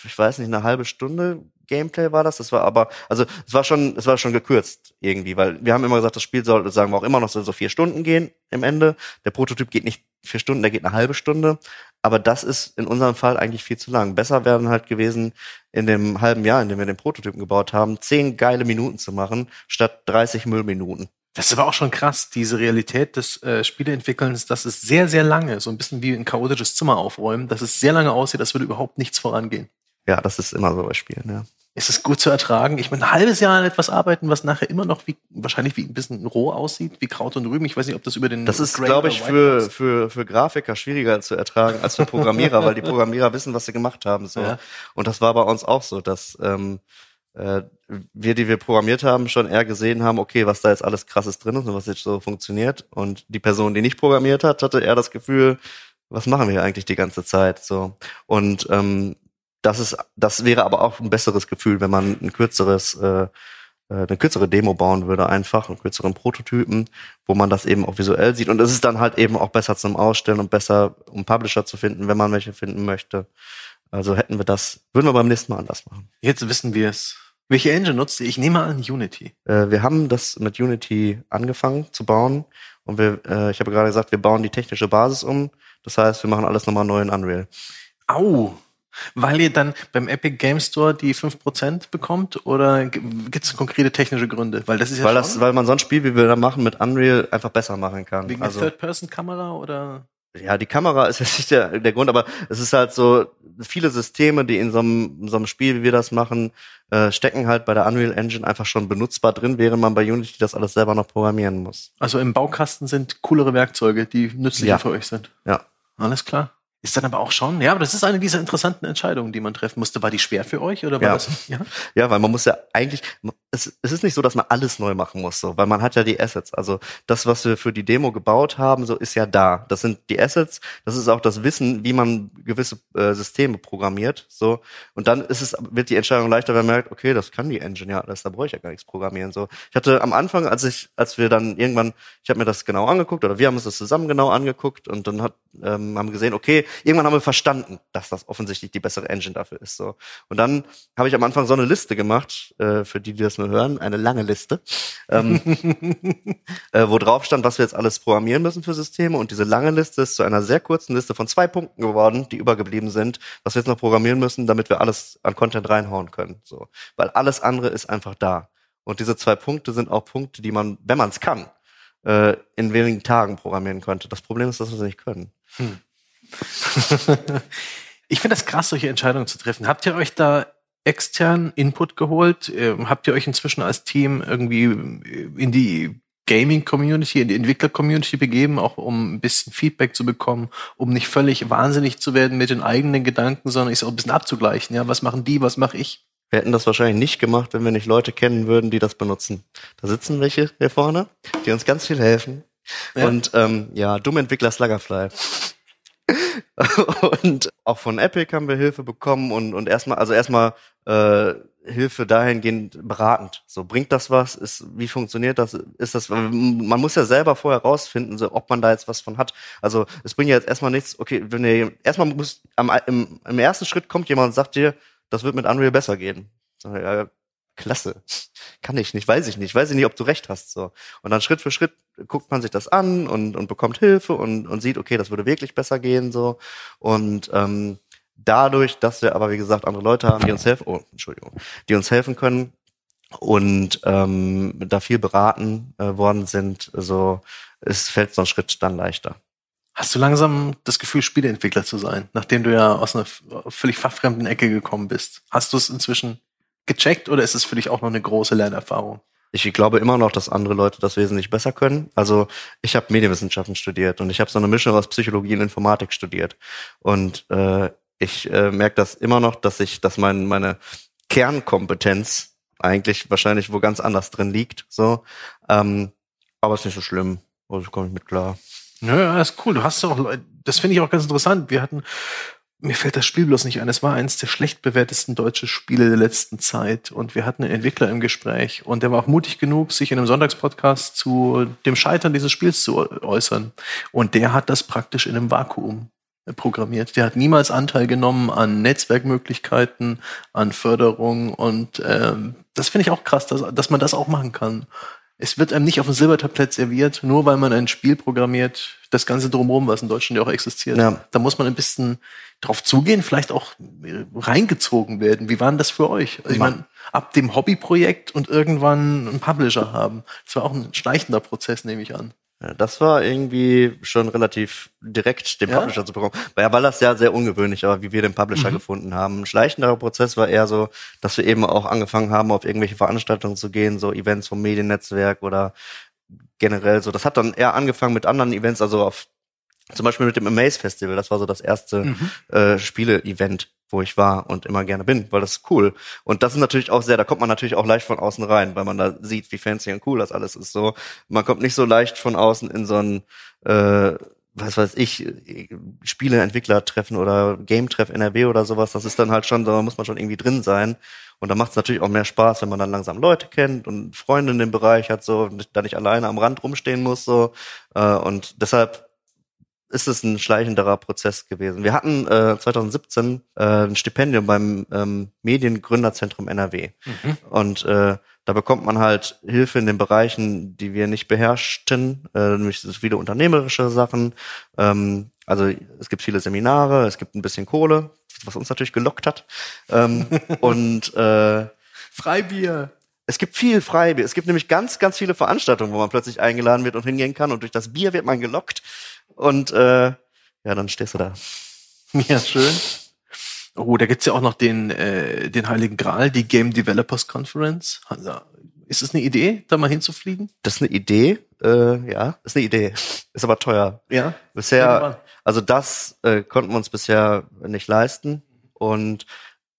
ich weiß nicht, eine halbe Stunde Gameplay war das. Das war aber, also es war schon, es war schon gekürzt irgendwie, weil wir haben immer gesagt, das Spiel soll, sagen wir auch immer noch so vier Stunden gehen im Ende. Der Prototyp geht nicht vier Stunden, der geht eine halbe Stunde. Aber das ist in unserem Fall eigentlich viel zu lang. Besser wären halt gewesen, in dem halben Jahr, in dem wir den Prototypen gebaut haben, zehn geile Minuten zu machen, statt 30 Müllminuten. Das ist aber auch schon krass, diese Realität des äh, Spieleentwickelns, dass es sehr, sehr lange, so ein bisschen wie ein chaotisches Zimmer aufräumen, dass es sehr lange aussieht, als würde überhaupt nichts vorangehen. Ja, das ist immer so bei Spielen, ja. Ist es gut zu ertragen? Ich meine, ein halbes Jahr an etwas arbeiten, was nachher immer noch wie, wahrscheinlich wie ein bisschen roh aussieht, wie Kraut und Rüben. Ich weiß nicht, ob das über den. Das ist, glaube ich, für, für, für Grafiker schwieriger zu ertragen als für Programmierer, weil die Programmierer wissen, was sie gemacht haben, so. Ja. Und das war bei uns auch so, dass, ähm, äh, wir, die wir programmiert haben, schon eher gesehen haben, okay, was da jetzt alles krasses drin ist und was jetzt so funktioniert. Und die Person, die nicht programmiert hat, hatte eher das Gefühl, was machen wir eigentlich die ganze Zeit? So. Und ähm, das ist, das wäre aber auch ein besseres Gefühl, wenn man ein kürzeres, äh, äh eine kürzere Demo bauen würde, einfach, einen kürzeren Prototypen, wo man das eben auch visuell sieht. Und es ist dann halt eben auch besser zum Ausstellen und besser, um Publisher zu finden, wenn man welche finden möchte. Also hätten wir das, würden wir beim nächsten Mal anders machen. Jetzt wissen wir es. Welche Engine nutzt ihr? Ich nehme an Unity. Äh, wir haben das mit Unity angefangen zu bauen und wir, äh, ich habe gerade gesagt, wir bauen die technische Basis um. Das heißt, wir machen alles nochmal neu in Unreal. Au! Weil ihr dann beim Epic Game Store die 5% bekommt oder gibt es konkrete technische Gründe? Weil das ist ja weil, das, weil man so ein Spiel, wie wir da machen, mit Unreal einfach besser machen kann. Wegen also, der Third-Person-Kamera oder? ja, die Kamera ist jetzt nicht der, der Grund, aber es ist halt so, viele Systeme, die in so einem, so einem Spiel, wie wir das machen, äh, stecken halt bei der Unreal Engine einfach schon benutzbar drin, während man bei Unity das alles selber noch programmieren muss. Also im Baukasten sind coolere Werkzeuge, die nützlicher ja. für euch sind. Ja. Alles klar. Ist dann aber auch schon, ja, aber das ist eine dieser interessanten Entscheidungen, die man treffen musste. War die schwer für euch oder war ja. das? Ja? ja, weil man muss ja eigentlich, es, es ist nicht so, dass man alles neu machen muss, so, weil man hat ja die Assets. Also das, was wir für die Demo gebaut haben, so ist ja da. Das sind die Assets, das ist auch das Wissen, wie man gewisse äh, Systeme programmiert. So und dann ist es wird die Entscheidung leichter, wenn man merkt, okay, das kann die Engine ja, das da brauche ich ja gar nichts programmieren. So, ich hatte am Anfang, als ich, als wir dann irgendwann, ich habe mir das genau angeguckt oder wir haben uns das zusammen genau angeguckt und dann hat ähm, haben gesehen, okay irgendwann haben wir verstanden, dass das offensichtlich die bessere Engine dafür ist. So. Und dann habe ich am Anfang so eine Liste gemacht, äh, für die, die das nur hören, eine lange Liste, ähm, äh, wo drauf stand, was wir jetzt alles programmieren müssen für Systeme. Und diese lange Liste ist zu einer sehr kurzen Liste von zwei Punkten geworden, die übergeblieben sind, was wir jetzt noch programmieren müssen, damit wir alles an Content reinhauen können. So. Weil alles andere ist einfach da. Und diese zwei Punkte sind auch Punkte, die man, wenn man es kann, äh, in wenigen Tagen programmieren könnte. Das Problem ist, dass wir es nicht können. Hm. ich finde das krass, solche Entscheidungen zu treffen. Habt ihr euch da externen Input geholt? Ähm, habt ihr euch inzwischen als Team irgendwie in die Gaming-Community, in die Entwickler-Community begeben, auch um ein bisschen Feedback zu bekommen, um nicht völlig wahnsinnig zu werden mit den eigenen Gedanken, sondern ich so ein bisschen abzugleichen. Ja, was machen die, was mache ich? Wir hätten das wahrscheinlich nicht gemacht, wenn wir nicht Leute kennen würden, die das benutzen. Da sitzen welche hier vorne, die uns ganz viel helfen. Ja. Und ähm, ja, dumme Entwickler Sluggerfly. und auch von Epic haben wir Hilfe bekommen und, und erstmal, also erstmal äh, Hilfe dahingehend beratend. So bringt das was? Ist wie funktioniert das? Ist das? Man muss ja selber vorher rausfinden, so, ob man da jetzt was von hat. Also es bringt ja jetzt erstmal nichts. Okay, wenn ihr erstmal muss am, im, im ersten Schritt kommt jemand und sagt dir, das wird mit Unreal besser gehen. Ja, klasse. Kann ich nicht, weiß ich nicht, weiß ich nicht, ob du recht hast. So. Und dann Schritt für Schritt guckt man sich das an und, und bekommt Hilfe und, und sieht, okay, das würde wirklich besser gehen. so Und ähm, dadurch, dass wir aber, wie gesagt, andere Leute haben, die uns helfen, oh, Entschuldigung, die uns helfen können und ähm, da viel beraten äh, worden sind, so es fällt so ein Schritt dann leichter. Hast du langsam das Gefühl, Spieleentwickler zu sein, nachdem du ja aus einer völlig fachfremden Ecke gekommen bist? Hast du es inzwischen gecheckt oder ist es für dich auch noch eine große Lernerfahrung? Ich glaube immer noch, dass andere Leute das wesentlich besser können. Also ich habe Medienwissenschaften studiert und ich habe so eine Mischung aus Psychologie und Informatik studiert. Und äh, ich äh, merke das immer noch, dass ich, dass mein, meine Kernkompetenz eigentlich wahrscheinlich wo ganz anders drin liegt. So, ähm, aber ist nicht so schlimm. Also komme ich mit klar. Ja, ist cool. Du hast auch, das finde ich auch ganz interessant. Wir hatten, mir fällt das Spiel bloß nicht ein. Es war eines der schlecht bewertesten deutschen Spiele der letzten Zeit. Und wir hatten einen Entwickler im Gespräch. Und der war auch mutig genug, sich in einem Sonntagspodcast zu dem Scheitern dieses Spiels zu äußern. Und der hat das praktisch in einem Vakuum programmiert. Der hat niemals Anteil genommen an Netzwerkmöglichkeiten, an Förderung und ähm, das finde ich auch krass, dass, dass man das auch machen kann. Es wird einem nicht auf dem Silbertablett serviert, nur weil man ein Spiel programmiert, das Ganze drumherum, was in Deutschland ja auch existiert. Ja. Da muss man ein bisschen drauf zugehen, vielleicht auch reingezogen werden. Wie war denn das für euch? Also ich meine, ab dem Hobbyprojekt und irgendwann einen Publisher haben. Das war auch ein schleichender Prozess, nehme ich an. Das war irgendwie schon relativ direkt, den ja? Publisher zu bekommen. Weil, weil das ja sehr ungewöhnlich war, wie wir den Publisher mhm. gefunden haben. Ein schleichenderer Prozess war eher so, dass wir eben auch angefangen haben, auf irgendwelche Veranstaltungen zu gehen, so Events vom Mediennetzwerk oder generell so. Das hat dann eher angefangen mit anderen Events, also auf zum Beispiel mit dem Amaze Festival. Das war so das erste mhm. äh, Spiele-Event wo ich war und immer gerne bin, weil das ist cool. Und das ist natürlich auch sehr, da kommt man natürlich auch leicht von außen rein, weil man da sieht, wie fancy und cool das alles ist. So, man kommt nicht so leicht von außen in so ein, äh, was weiß ich, Spieleentwickler-Treffen oder Game-Treff NRW oder sowas. Das ist dann halt schon, da muss man schon irgendwie drin sein. Und da macht es natürlich auch mehr Spaß, wenn man dann langsam Leute kennt und Freunde in dem Bereich hat, so, und da nicht alleine am Rand rumstehen muss, so. Äh, und deshalb ist es ein schleichenderer Prozess gewesen. Wir hatten äh, 2017 äh, ein Stipendium beim ähm, Mediengründerzentrum NRW. Mhm. Und äh, da bekommt man halt Hilfe in den Bereichen, die wir nicht beherrschten, äh, nämlich viele unternehmerische Sachen. Ähm, also es gibt viele Seminare, es gibt ein bisschen Kohle, was uns natürlich gelockt hat. Ähm, und äh, Freibier. Es gibt viel Freibier. Es gibt nämlich ganz, ganz viele Veranstaltungen, wo man plötzlich eingeladen wird und hingehen kann. Und durch das Bier wird man gelockt. Und äh, ja, dann stehst du da. Ja, schön. Oh, da gibt's ja auch noch den, äh, den Heiligen Gral, die Game Developers Conference. Ist es eine Idee, da mal hinzufliegen? Das ist eine Idee, äh, ja, ist eine Idee. Ist aber teuer. Ja. Bisher, also das äh, konnten wir uns bisher nicht leisten und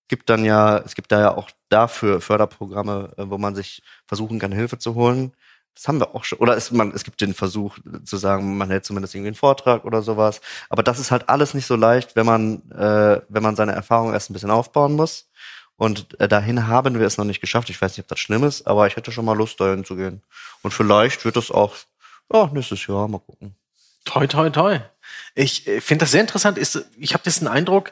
gibt dann ja, es gibt da ja auch dafür Förderprogramme, äh, wo man sich versuchen kann, Hilfe zu holen. Das haben wir auch schon. Oder es, man, es gibt den Versuch zu sagen, man hält zumindest irgendwie einen Vortrag oder sowas. Aber das ist halt alles nicht so leicht, wenn man, äh, wenn man seine Erfahrung erst ein bisschen aufbauen muss. Und äh, dahin haben wir es noch nicht geschafft. Ich weiß nicht, ob das schlimm ist, aber ich hätte schon mal Lust, dahin zu gehen. Und vielleicht wird es auch oh, nächstes Jahr mal gucken. Toi, toi, toi. Ich äh, finde das sehr interessant. Ist, ich habe den Eindruck,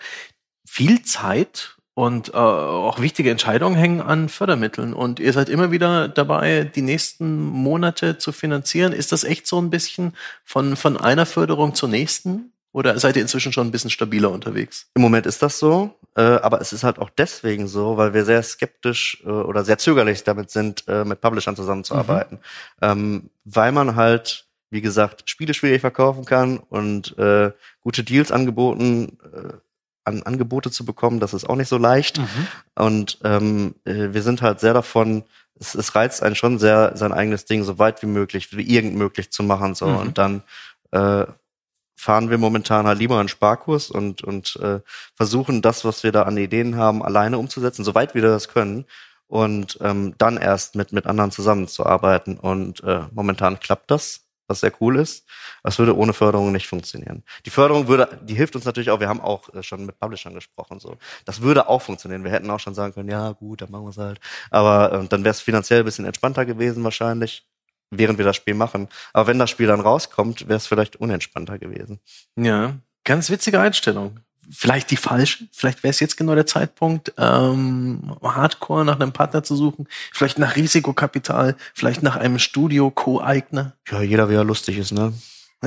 viel Zeit und äh, auch wichtige Entscheidungen hängen an Fördermitteln. Und ihr seid immer wieder dabei, die nächsten Monate zu finanzieren. Ist das echt so ein bisschen von, von einer Förderung zur nächsten? Oder seid ihr inzwischen schon ein bisschen stabiler unterwegs? Im Moment ist das so. äh, aber es ist halt auch deswegen so, weil wir sehr skeptisch äh, oder sehr zögerlich damit sind, äh, mit Publishern zusammenzuarbeiten. Mhm. Ähm, weil man halt, wie gesagt, Spiele schwierig verkaufen kann und äh, gute Deals angeboten, äh, an Angebote zu bekommen, das ist auch nicht so leicht. Mhm. Und ähm, äh, wir sind halt sehr davon, es, es reizt einen schon sehr, sein eigenes Ding so weit wie möglich, wie irgend möglich zu machen. so mhm. Und dann äh, fahren wir momentan halt lieber einen Sparkurs und, und äh, versuchen das, was wir da an Ideen haben, alleine umzusetzen, soweit wir das können. Und ähm, dann erst mit, mit anderen zusammenzuarbeiten. Und äh, momentan klappt das was sehr cool ist. Das würde ohne Förderung nicht funktionieren. Die Förderung würde, die hilft uns natürlich auch. Wir haben auch äh, schon mit Publishern gesprochen, so. Das würde auch funktionieren. Wir hätten auch schon sagen können, ja, gut, dann machen wir es halt. Aber äh, dann wäre es finanziell ein bisschen entspannter gewesen wahrscheinlich, während wir das Spiel machen. Aber wenn das Spiel dann rauskommt, wäre es vielleicht unentspannter gewesen. Ja, ganz witzige Einstellung vielleicht die falsche. Vielleicht wäre es jetzt genau der Zeitpunkt, ähm, Hardcore nach einem Partner zu suchen. Vielleicht nach Risikokapital, vielleicht nach einem Studio-Co-Eigner. Ja, jeder, wie er lustig ist, ne?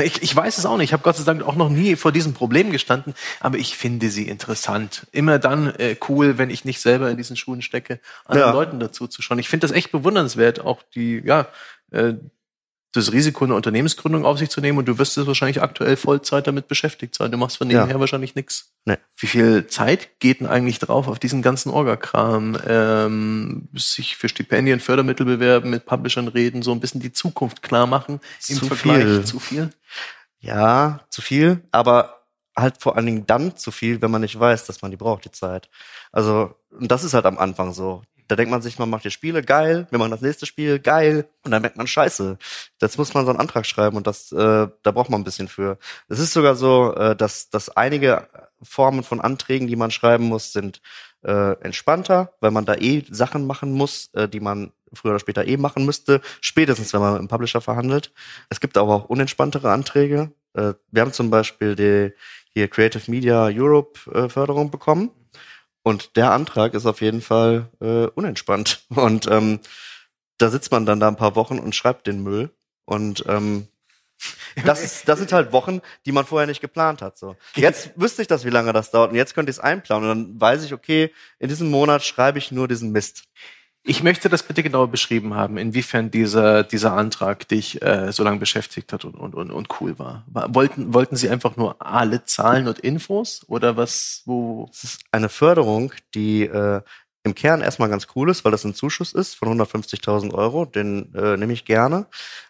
Ich, ich weiß es auch nicht. Ich habe Gott sei Dank auch noch nie vor diesem Problem gestanden, aber ich finde sie interessant. Immer dann äh, cool, wenn ich nicht selber in diesen Schuhen stecke, anderen ja. Leuten dazu zu schauen. Ich finde das echt bewundernswert, auch die, ja, äh, das Risiko einer Unternehmensgründung auf sich zu nehmen und du wirst es wahrscheinlich aktuell Vollzeit damit beschäftigt sein. Du machst von nebenher ja. wahrscheinlich nichts. Nee. Wie viel Zeit geht denn eigentlich drauf auf diesen ganzen Orgakram? Ähm, sich für Stipendien, Fördermittel bewerben, mit Publishern reden, so ein bisschen die Zukunft klar machen im zu Vergleich viel. zu viel? Ja, zu viel, aber halt vor allen Dingen dann zu viel, wenn man nicht weiß, dass man die braucht, die Zeit. Also, und das ist halt am Anfang so. Da denkt man sich, man macht die Spiele, geil, wir machen das nächste Spiel, geil. Und dann merkt man, scheiße, jetzt muss man so einen Antrag schreiben und das, äh, da braucht man ein bisschen für. Es ist sogar so, äh, dass, dass einige Formen von Anträgen, die man schreiben muss, sind äh, entspannter, weil man da eh Sachen machen muss, äh, die man früher oder später eh machen müsste, spätestens wenn man mit einem Publisher verhandelt. Es gibt aber auch unentspanntere Anträge. Äh, wir haben zum Beispiel die hier Creative Media Europe äh, Förderung bekommen. Und der Antrag ist auf jeden Fall äh, unentspannt. Und ähm, da sitzt man dann da ein paar Wochen und schreibt den Müll. Und ähm, das, ist, das sind halt Wochen, die man vorher nicht geplant hat. So. Jetzt wüsste ich das, wie lange das dauert. Und jetzt könnte ich es einplanen. Und dann weiß ich, okay, in diesem Monat schreibe ich nur diesen Mist. Ich möchte das bitte genauer beschrieben haben, inwiefern dieser, dieser Antrag dich äh, so lange beschäftigt hat und, und, und, und cool war. Wollten, wollten Sie einfach nur alle Zahlen und Infos oder was, wo? Es ist eine Förderung, die äh, im Kern erstmal ganz cool ist, weil das ein Zuschuss ist von 150.000 Euro, den äh, nehme ich gerne.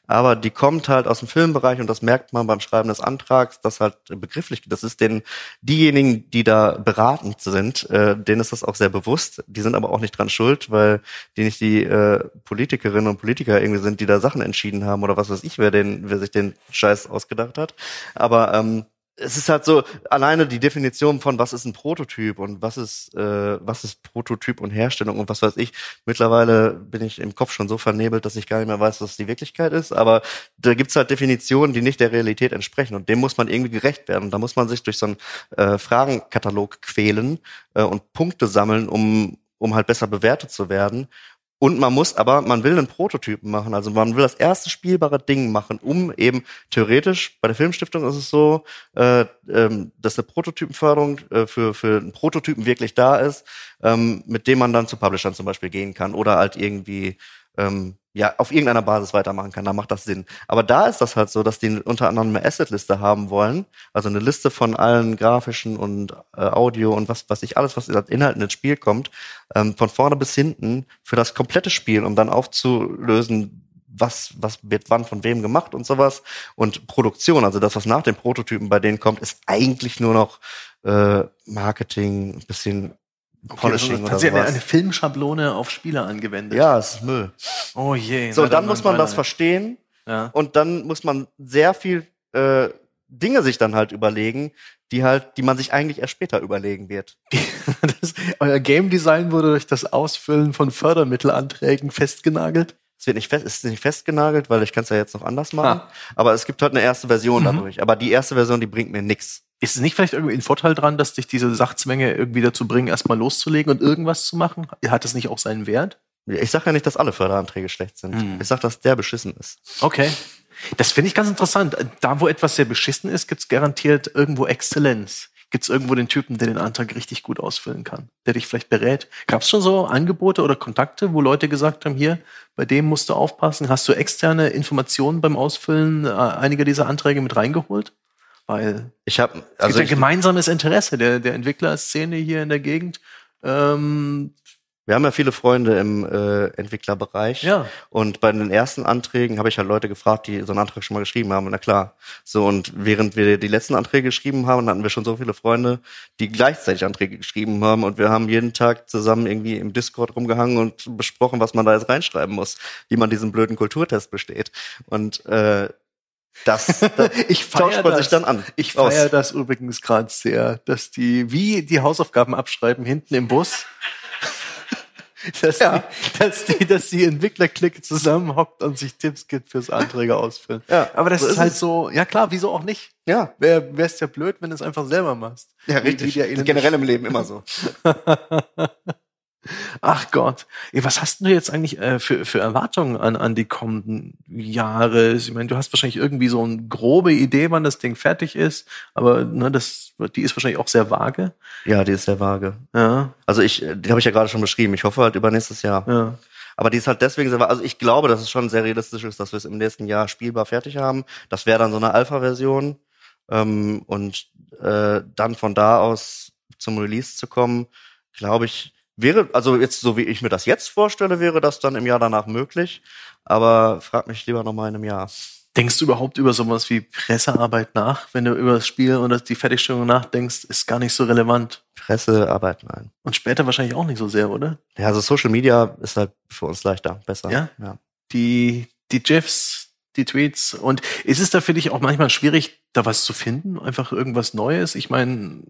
Aber die kommt halt aus dem Filmbereich und das merkt man beim Schreiben des Antrags, dass halt begrifflich, das ist den diejenigen, die da beratend sind, äh, denen ist das auch sehr bewusst. Die sind aber auch nicht dran schuld, weil die nicht die äh, Politikerinnen und Politiker irgendwie sind, die da Sachen entschieden haben oder was weiß ich, wer den, wer sich den Scheiß ausgedacht hat. Aber ähm, es ist halt so alleine die Definition von was ist ein Prototyp und was ist äh, was ist Prototyp und Herstellung und was weiß ich. Mittlerweile bin ich im Kopf schon so vernebelt, dass ich gar nicht mehr weiß, was die Wirklichkeit ist. Aber da gibt's halt Definitionen, die nicht der Realität entsprechen und dem muss man irgendwie gerecht werden. Und da muss man sich durch so einen äh, Fragenkatalog quälen äh, und Punkte sammeln, um um halt besser bewertet zu werden. Und man muss aber, man will einen Prototypen machen, also man will das erste spielbare Ding machen, um eben theoretisch, bei der Filmstiftung ist es so, äh, ähm, dass eine Prototypenförderung äh, für, für einen Prototypen wirklich da ist, ähm, mit dem man dann zu Publishern zum Beispiel gehen kann oder halt irgendwie ähm, ja, auf irgendeiner Basis weitermachen kann, da macht das Sinn. Aber da ist das halt so, dass die unter anderem eine Asset-Liste haben wollen, also eine Liste von allen grafischen und äh, Audio und was, was ich alles, was als Inhalt in Spiel kommt, ähm, von vorne bis hinten für das komplette Spiel, um dann aufzulösen, was, was wird wann von wem gemacht und sowas. Und Produktion, also das, was nach den Prototypen bei denen kommt, ist eigentlich nur noch äh, Marketing, ein bisschen Polishing okay, also oder sowas. eine Filmschablone auf Spieler angewendet. Ja, es ist Müll. Oh je. So, dann, dann muss man das verstehen ja. und dann muss man sehr viel äh, Dinge sich dann halt überlegen, die halt, die man sich eigentlich erst später überlegen wird. das, euer Game Design wurde durch das Ausfüllen von Fördermittelanträgen festgenagelt? Es wird nicht fest, es ist nicht festgenagelt, weil ich kann es ja jetzt noch anders machen. Ah. Aber es gibt halt eine erste Version mhm. dadurch. Aber die erste Version, die bringt mir nichts. Ist es nicht vielleicht irgendwie ein Vorteil dran, dass dich diese Sachzwänge irgendwie dazu bringen, erstmal loszulegen und irgendwas zu machen? Hat das nicht auch seinen Wert? Ich sage ja nicht, dass alle Förderanträge schlecht sind. Hm. Ich sage, dass der beschissen ist. Okay. Das finde ich ganz interessant. Da, wo etwas sehr beschissen ist, gibt es garantiert irgendwo Exzellenz. Gibt es irgendwo den Typen, der den Antrag richtig gut ausfüllen kann, der dich vielleicht berät? Gab es schon so Angebote oder Kontakte, wo Leute gesagt haben, hier, bei dem musst du aufpassen? Hast du externe Informationen beim Ausfüllen äh, einiger dieser Anträge mit reingeholt? Weil ich habe also ein gemeinsames Interesse der, der Entwicklerszene hier in der Gegend. Ähm, wir haben ja viele Freunde im äh, Entwicklerbereich. Ja. Und bei den ersten Anträgen habe ich halt Leute gefragt, die so einen Antrag schon mal geschrieben haben. Na klar. So, und während wir die letzten Anträge geschrieben haben, hatten wir schon so viele Freunde, die gleichzeitig Anträge geschrieben haben. Und wir haben jeden Tag zusammen irgendwie im Discord rumgehangen und besprochen, was man da jetzt reinschreiben muss, wie man diesen blöden Kulturtest besteht. Und äh, das, das ich tauscht man das. sich dann an. Ich feiere das übrigens gerade sehr, dass die, wie die Hausaufgaben abschreiben, hinten im Bus dass, ja. die, dass, die, dass die Entwicklerklicke zusammenhockt und sich Tipps gibt fürs Anträge ausfüllen. Ja, aber das so ist halt es. so, ja klar, wieso auch nicht? Ja. Wäre wär's ja blöd, wenn du es einfach selber machst. Ja, richtig. Wie, wie Generell im Leben immer so. Ach Gott. Was hast du jetzt eigentlich äh, für, für Erwartungen an, an die kommenden Jahre? Ich meine, du hast wahrscheinlich irgendwie so eine grobe Idee, wann das Ding fertig ist, aber ne, das, die ist wahrscheinlich auch sehr vage. Ja, die ist sehr vage. Ja. Also ich, die habe ich ja gerade schon beschrieben. Ich hoffe halt über nächstes Jahr. Ja. Aber die ist halt deswegen sehr, also ich glaube, dass es schon sehr realistisch ist, dass wir es im nächsten Jahr spielbar fertig haben. Das wäre dann so eine Alpha-Version. Ähm, und äh, dann von da aus zum Release zu kommen, glaube ich, Wäre, also jetzt, so wie ich mir das jetzt vorstelle, wäre das dann im Jahr danach möglich. Aber frag mich lieber nochmal in einem Jahr. Denkst du überhaupt über sowas wie Pressearbeit nach? Wenn du über das Spiel oder die Fertigstellung nachdenkst, ist gar nicht so relevant. Pressearbeit, nein. Und später wahrscheinlich auch nicht so sehr, oder? Ja, also Social Media ist halt für uns leichter, besser. Ja? ja. Die, die GIFs, die Tweets. Und ist es da für dich auch manchmal schwierig, da was zu finden? Einfach irgendwas Neues? Ich meine,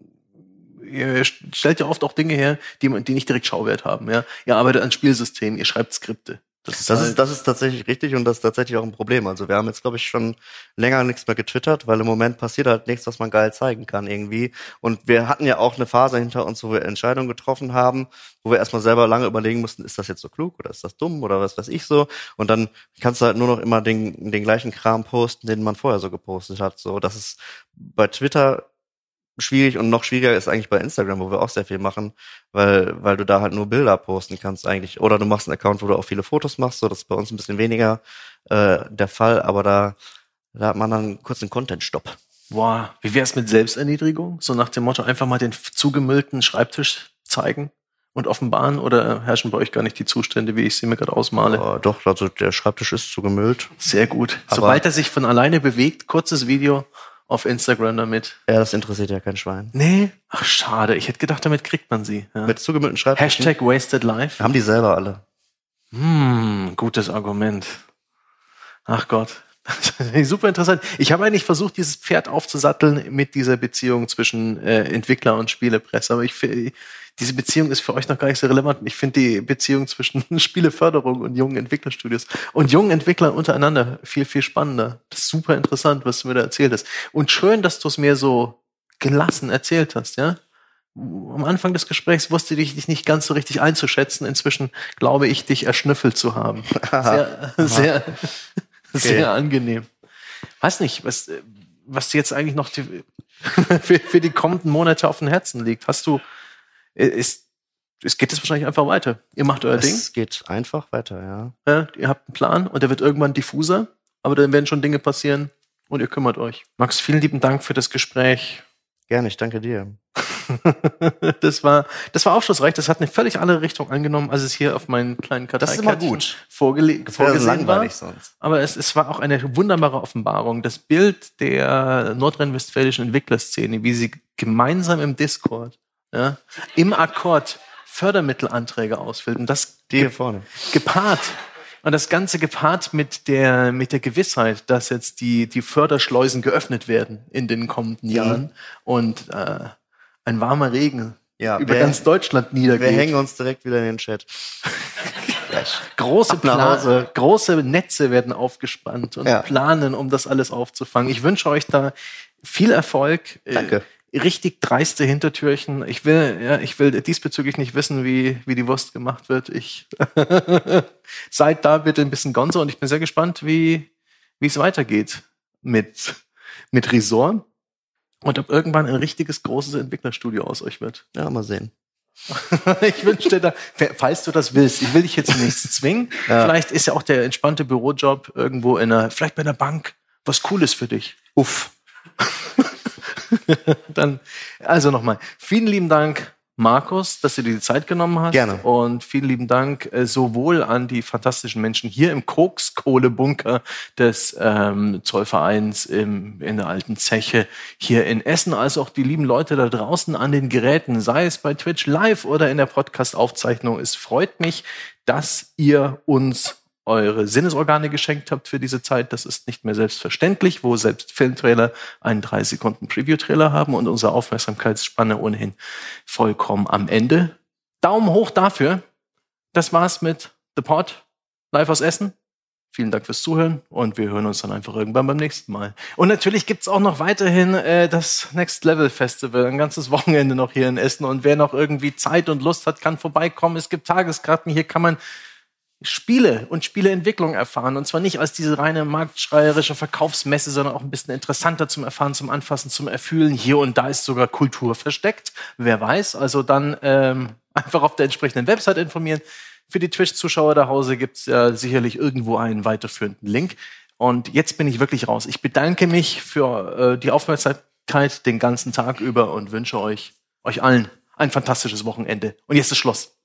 ihr stellt ja oft auch Dinge her, die, die nicht direkt Schauwert haben. Ja? Ihr arbeitet an Spielsystemen, ihr schreibt Skripte. Das, ist, das, halt ist, das ist tatsächlich richtig und das ist tatsächlich auch ein Problem. Also wir haben jetzt, glaube ich, schon länger nichts mehr getwittert, weil im Moment passiert halt nichts, was man geil zeigen kann irgendwie. Und wir hatten ja auch eine Phase hinter uns, wo wir Entscheidungen getroffen haben, wo wir erstmal selber lange überlegen mussten, ist das jetzt so klug oder ist das dumm oder was weiß ich so. Und dann kannst du halt nur noch immer den, den gleichen Kram posten, den man vorher so gepostet hat. So, das ist bei Twitter schwierig und noch schwieriger ist eigentlich bei Instagram, wo wir auch sehr viel machen, weil, weil du da halt nur Bilder posten kannst eigentlich. Oder du machst einen Account, wo du auch viele Fotos machst, so das ist bei uns ein bisschen weniger äh, der Fall, aber da, da hat man dann kurz einen Content-Stopp. Boah, wie wär's mit Selbsterniedrigung? So nach dem Motto, einfach mal den zugemüllten Schreibtisch zeigen und offenbaren oder herrschen bei euch gar nicht die Zustände, wie ich sie mir gerade ausmale? Oh, doch, also der Schreibtisch ist zugemüllt. Sehr gut. Aber Sobald er sich von alleine bewegt, kurzes Video, auf Instagram damit. Ja, das interessiert ja kein Schwein. Nee? Ach, schade. Ich hätte gedacht, damit kriegt man sie. Ja. Mit zugemüllten Schreibtischen. Hashtag Wasted Life. Haben die selber alle. Hm, gutes Argument. Ach Gott. Super interessant. Ich habe eigentlich versucht, dieses Pferd aufzusatteln mit dieser Beziehung zwischen äh, Entwickler und Spielepresse. Aber ich, diese Beziehung ist für euch noch gar nicht so relevant. Ich finde die Beziehung zwischen Spieleförderung und jungen Entwicklerstudios und jungen Entwicklern untereinander viel, viel spannender. Das ist super interessant, was du mir da erzählt hast. Und schön, dass du es mir so gelassen erzählt hast, ja? Am Anfang des Gesprächs wusste ich dich nicht ganz so richtig einzuschätzen. Inzwischen glaube ich, dich erschnüffelt zu haben. Sehr, sehr. Sehr angenehm. Weiß nicht, was, was dir jetzt eigentlich noch die, für, für die kommenden Monate auf dem Herzen liegt. Hast du, ist, es geht jetzt wahrscheinlich einfach weiter. Ihr macht euer es Ding. Es geht einfach weiter, ja. ja. Ihr habt einen Plan und der wird irgendwann diffuser, aber dann werden schon Dinge passieren und ihr kümmert euch. Max, vielen lieben Dank für das Gespräch. Gerne, ich danke dir. das war, das war aufschlussreich. Das hat eine völlig andere Richtung angenommen, als es hier auf meinen kleinen Karteikärtchen vorgele das vorgesehen war. Sonst. Aber es, es war auch eine wunderbare Offenbarung. Das Bild der nordrhein-westfälischen Entwicklerszene, wie sie gemeinsam im Discord ja, im Akkord Fördermittelanträge ausfüllt. Und das Die ge vorne. gepaart und das Ganze gepaart mit der, mit der Gewissheit, dass jetzt die, die Förderschleusen geöffnet werden in den kommenden mhm. Jahren mhm. und äh, ein warmer Regen ja, über wir, ganz Deutschland niedergeht. Wir hängen uns direkt wieder in den Chat. große, Plan große Netze werden aufgespannt und ja. planen, um das alles aufzufangen. Ich wünsche euch da viel Erfolg. Danke richtig dreiste Hintertürchen. Ich will, ja, ich will diesbezüglich nicht wissen, wie, wie die Wurst gemacht wird. Ich seid da bitte ein bisschen gonzo und ich bin sehr gespannt, wie, wie es weitergeht mit, mit Resort. Und ob irgendwann ein richtiges großes Entwicklerstudio aus euch wird. Ja, mal sehen. ich wünsche dir da, falls du das willst, ich will dich jetzt nichts zwingen. Ja. Vielleicht ist ja auch der entspannte Bürojob irgendwo in einer, vielleicht bei einer Bank, was Cooles für dich. Uff. Dann, also nochmal, vielen lieben Dank Markus, dass du dir die Zeit genommen hast. Gerne. Und vielen lieben Dank äh, sowohl an die fantastischen Menschen hier im Kokskohlebunker des ähm, Zollvereins im, in der alten Zeche hier in Essen, als auch die lieben Leute da draußen an den Geräten, sei es bei Twitch live oder in der Podcast-Aufzeichnung. Es freut mich, dass ihr uns eure Sinnesorgane geschenkt habt für diese Zeit. Das ist nicht mehr selbstverständlich, wo selbst Filmtrailer einen drei Sekunden Preview-Trailer haben und unsere Aufmerksamkeitsspanne ohnehin vollkommen am Ende. Daumen hoch dafür. Das war's mit The Pod live aus Essen. Vielen Dank fürs Zuhören und wir hören uns dann einfach irgendwann beim nächsten Mal. Und natürlich gibt's auch noch weiterhin äh, das Next Level Festival, ein ganzes Wochenende noch hier in Essen. Und wer noch irgendwie Zeit und Lust hat, kann vorbeikommen. Es gibt Tageskarten, hier kann man Spiele und Spieleentwicklung erfahren. Und zwar nicht als diese reine marktschreierische Verkaufsmesse, sondern auch ein bisschen interessanter zum Erfahren, zum Anfassen, zum Erfühlen. Hier und da ist sogar Kultur versteckt. Wer weiß. Also dann ähm, einfach auf der entsprechenden Website informieren. Für die Twitch-Zuschauer da Hause gibt's ja sicherlich irgendwo einen weiterführenden Link. Und jetzt bin ich wirklich raus. Ich bedanke mich für äh, die Aufmerksamkeit den ganzen Tag über und wünsche euch, euch allen ein fantastisches Wochenende. Und jetzt ist Schluss.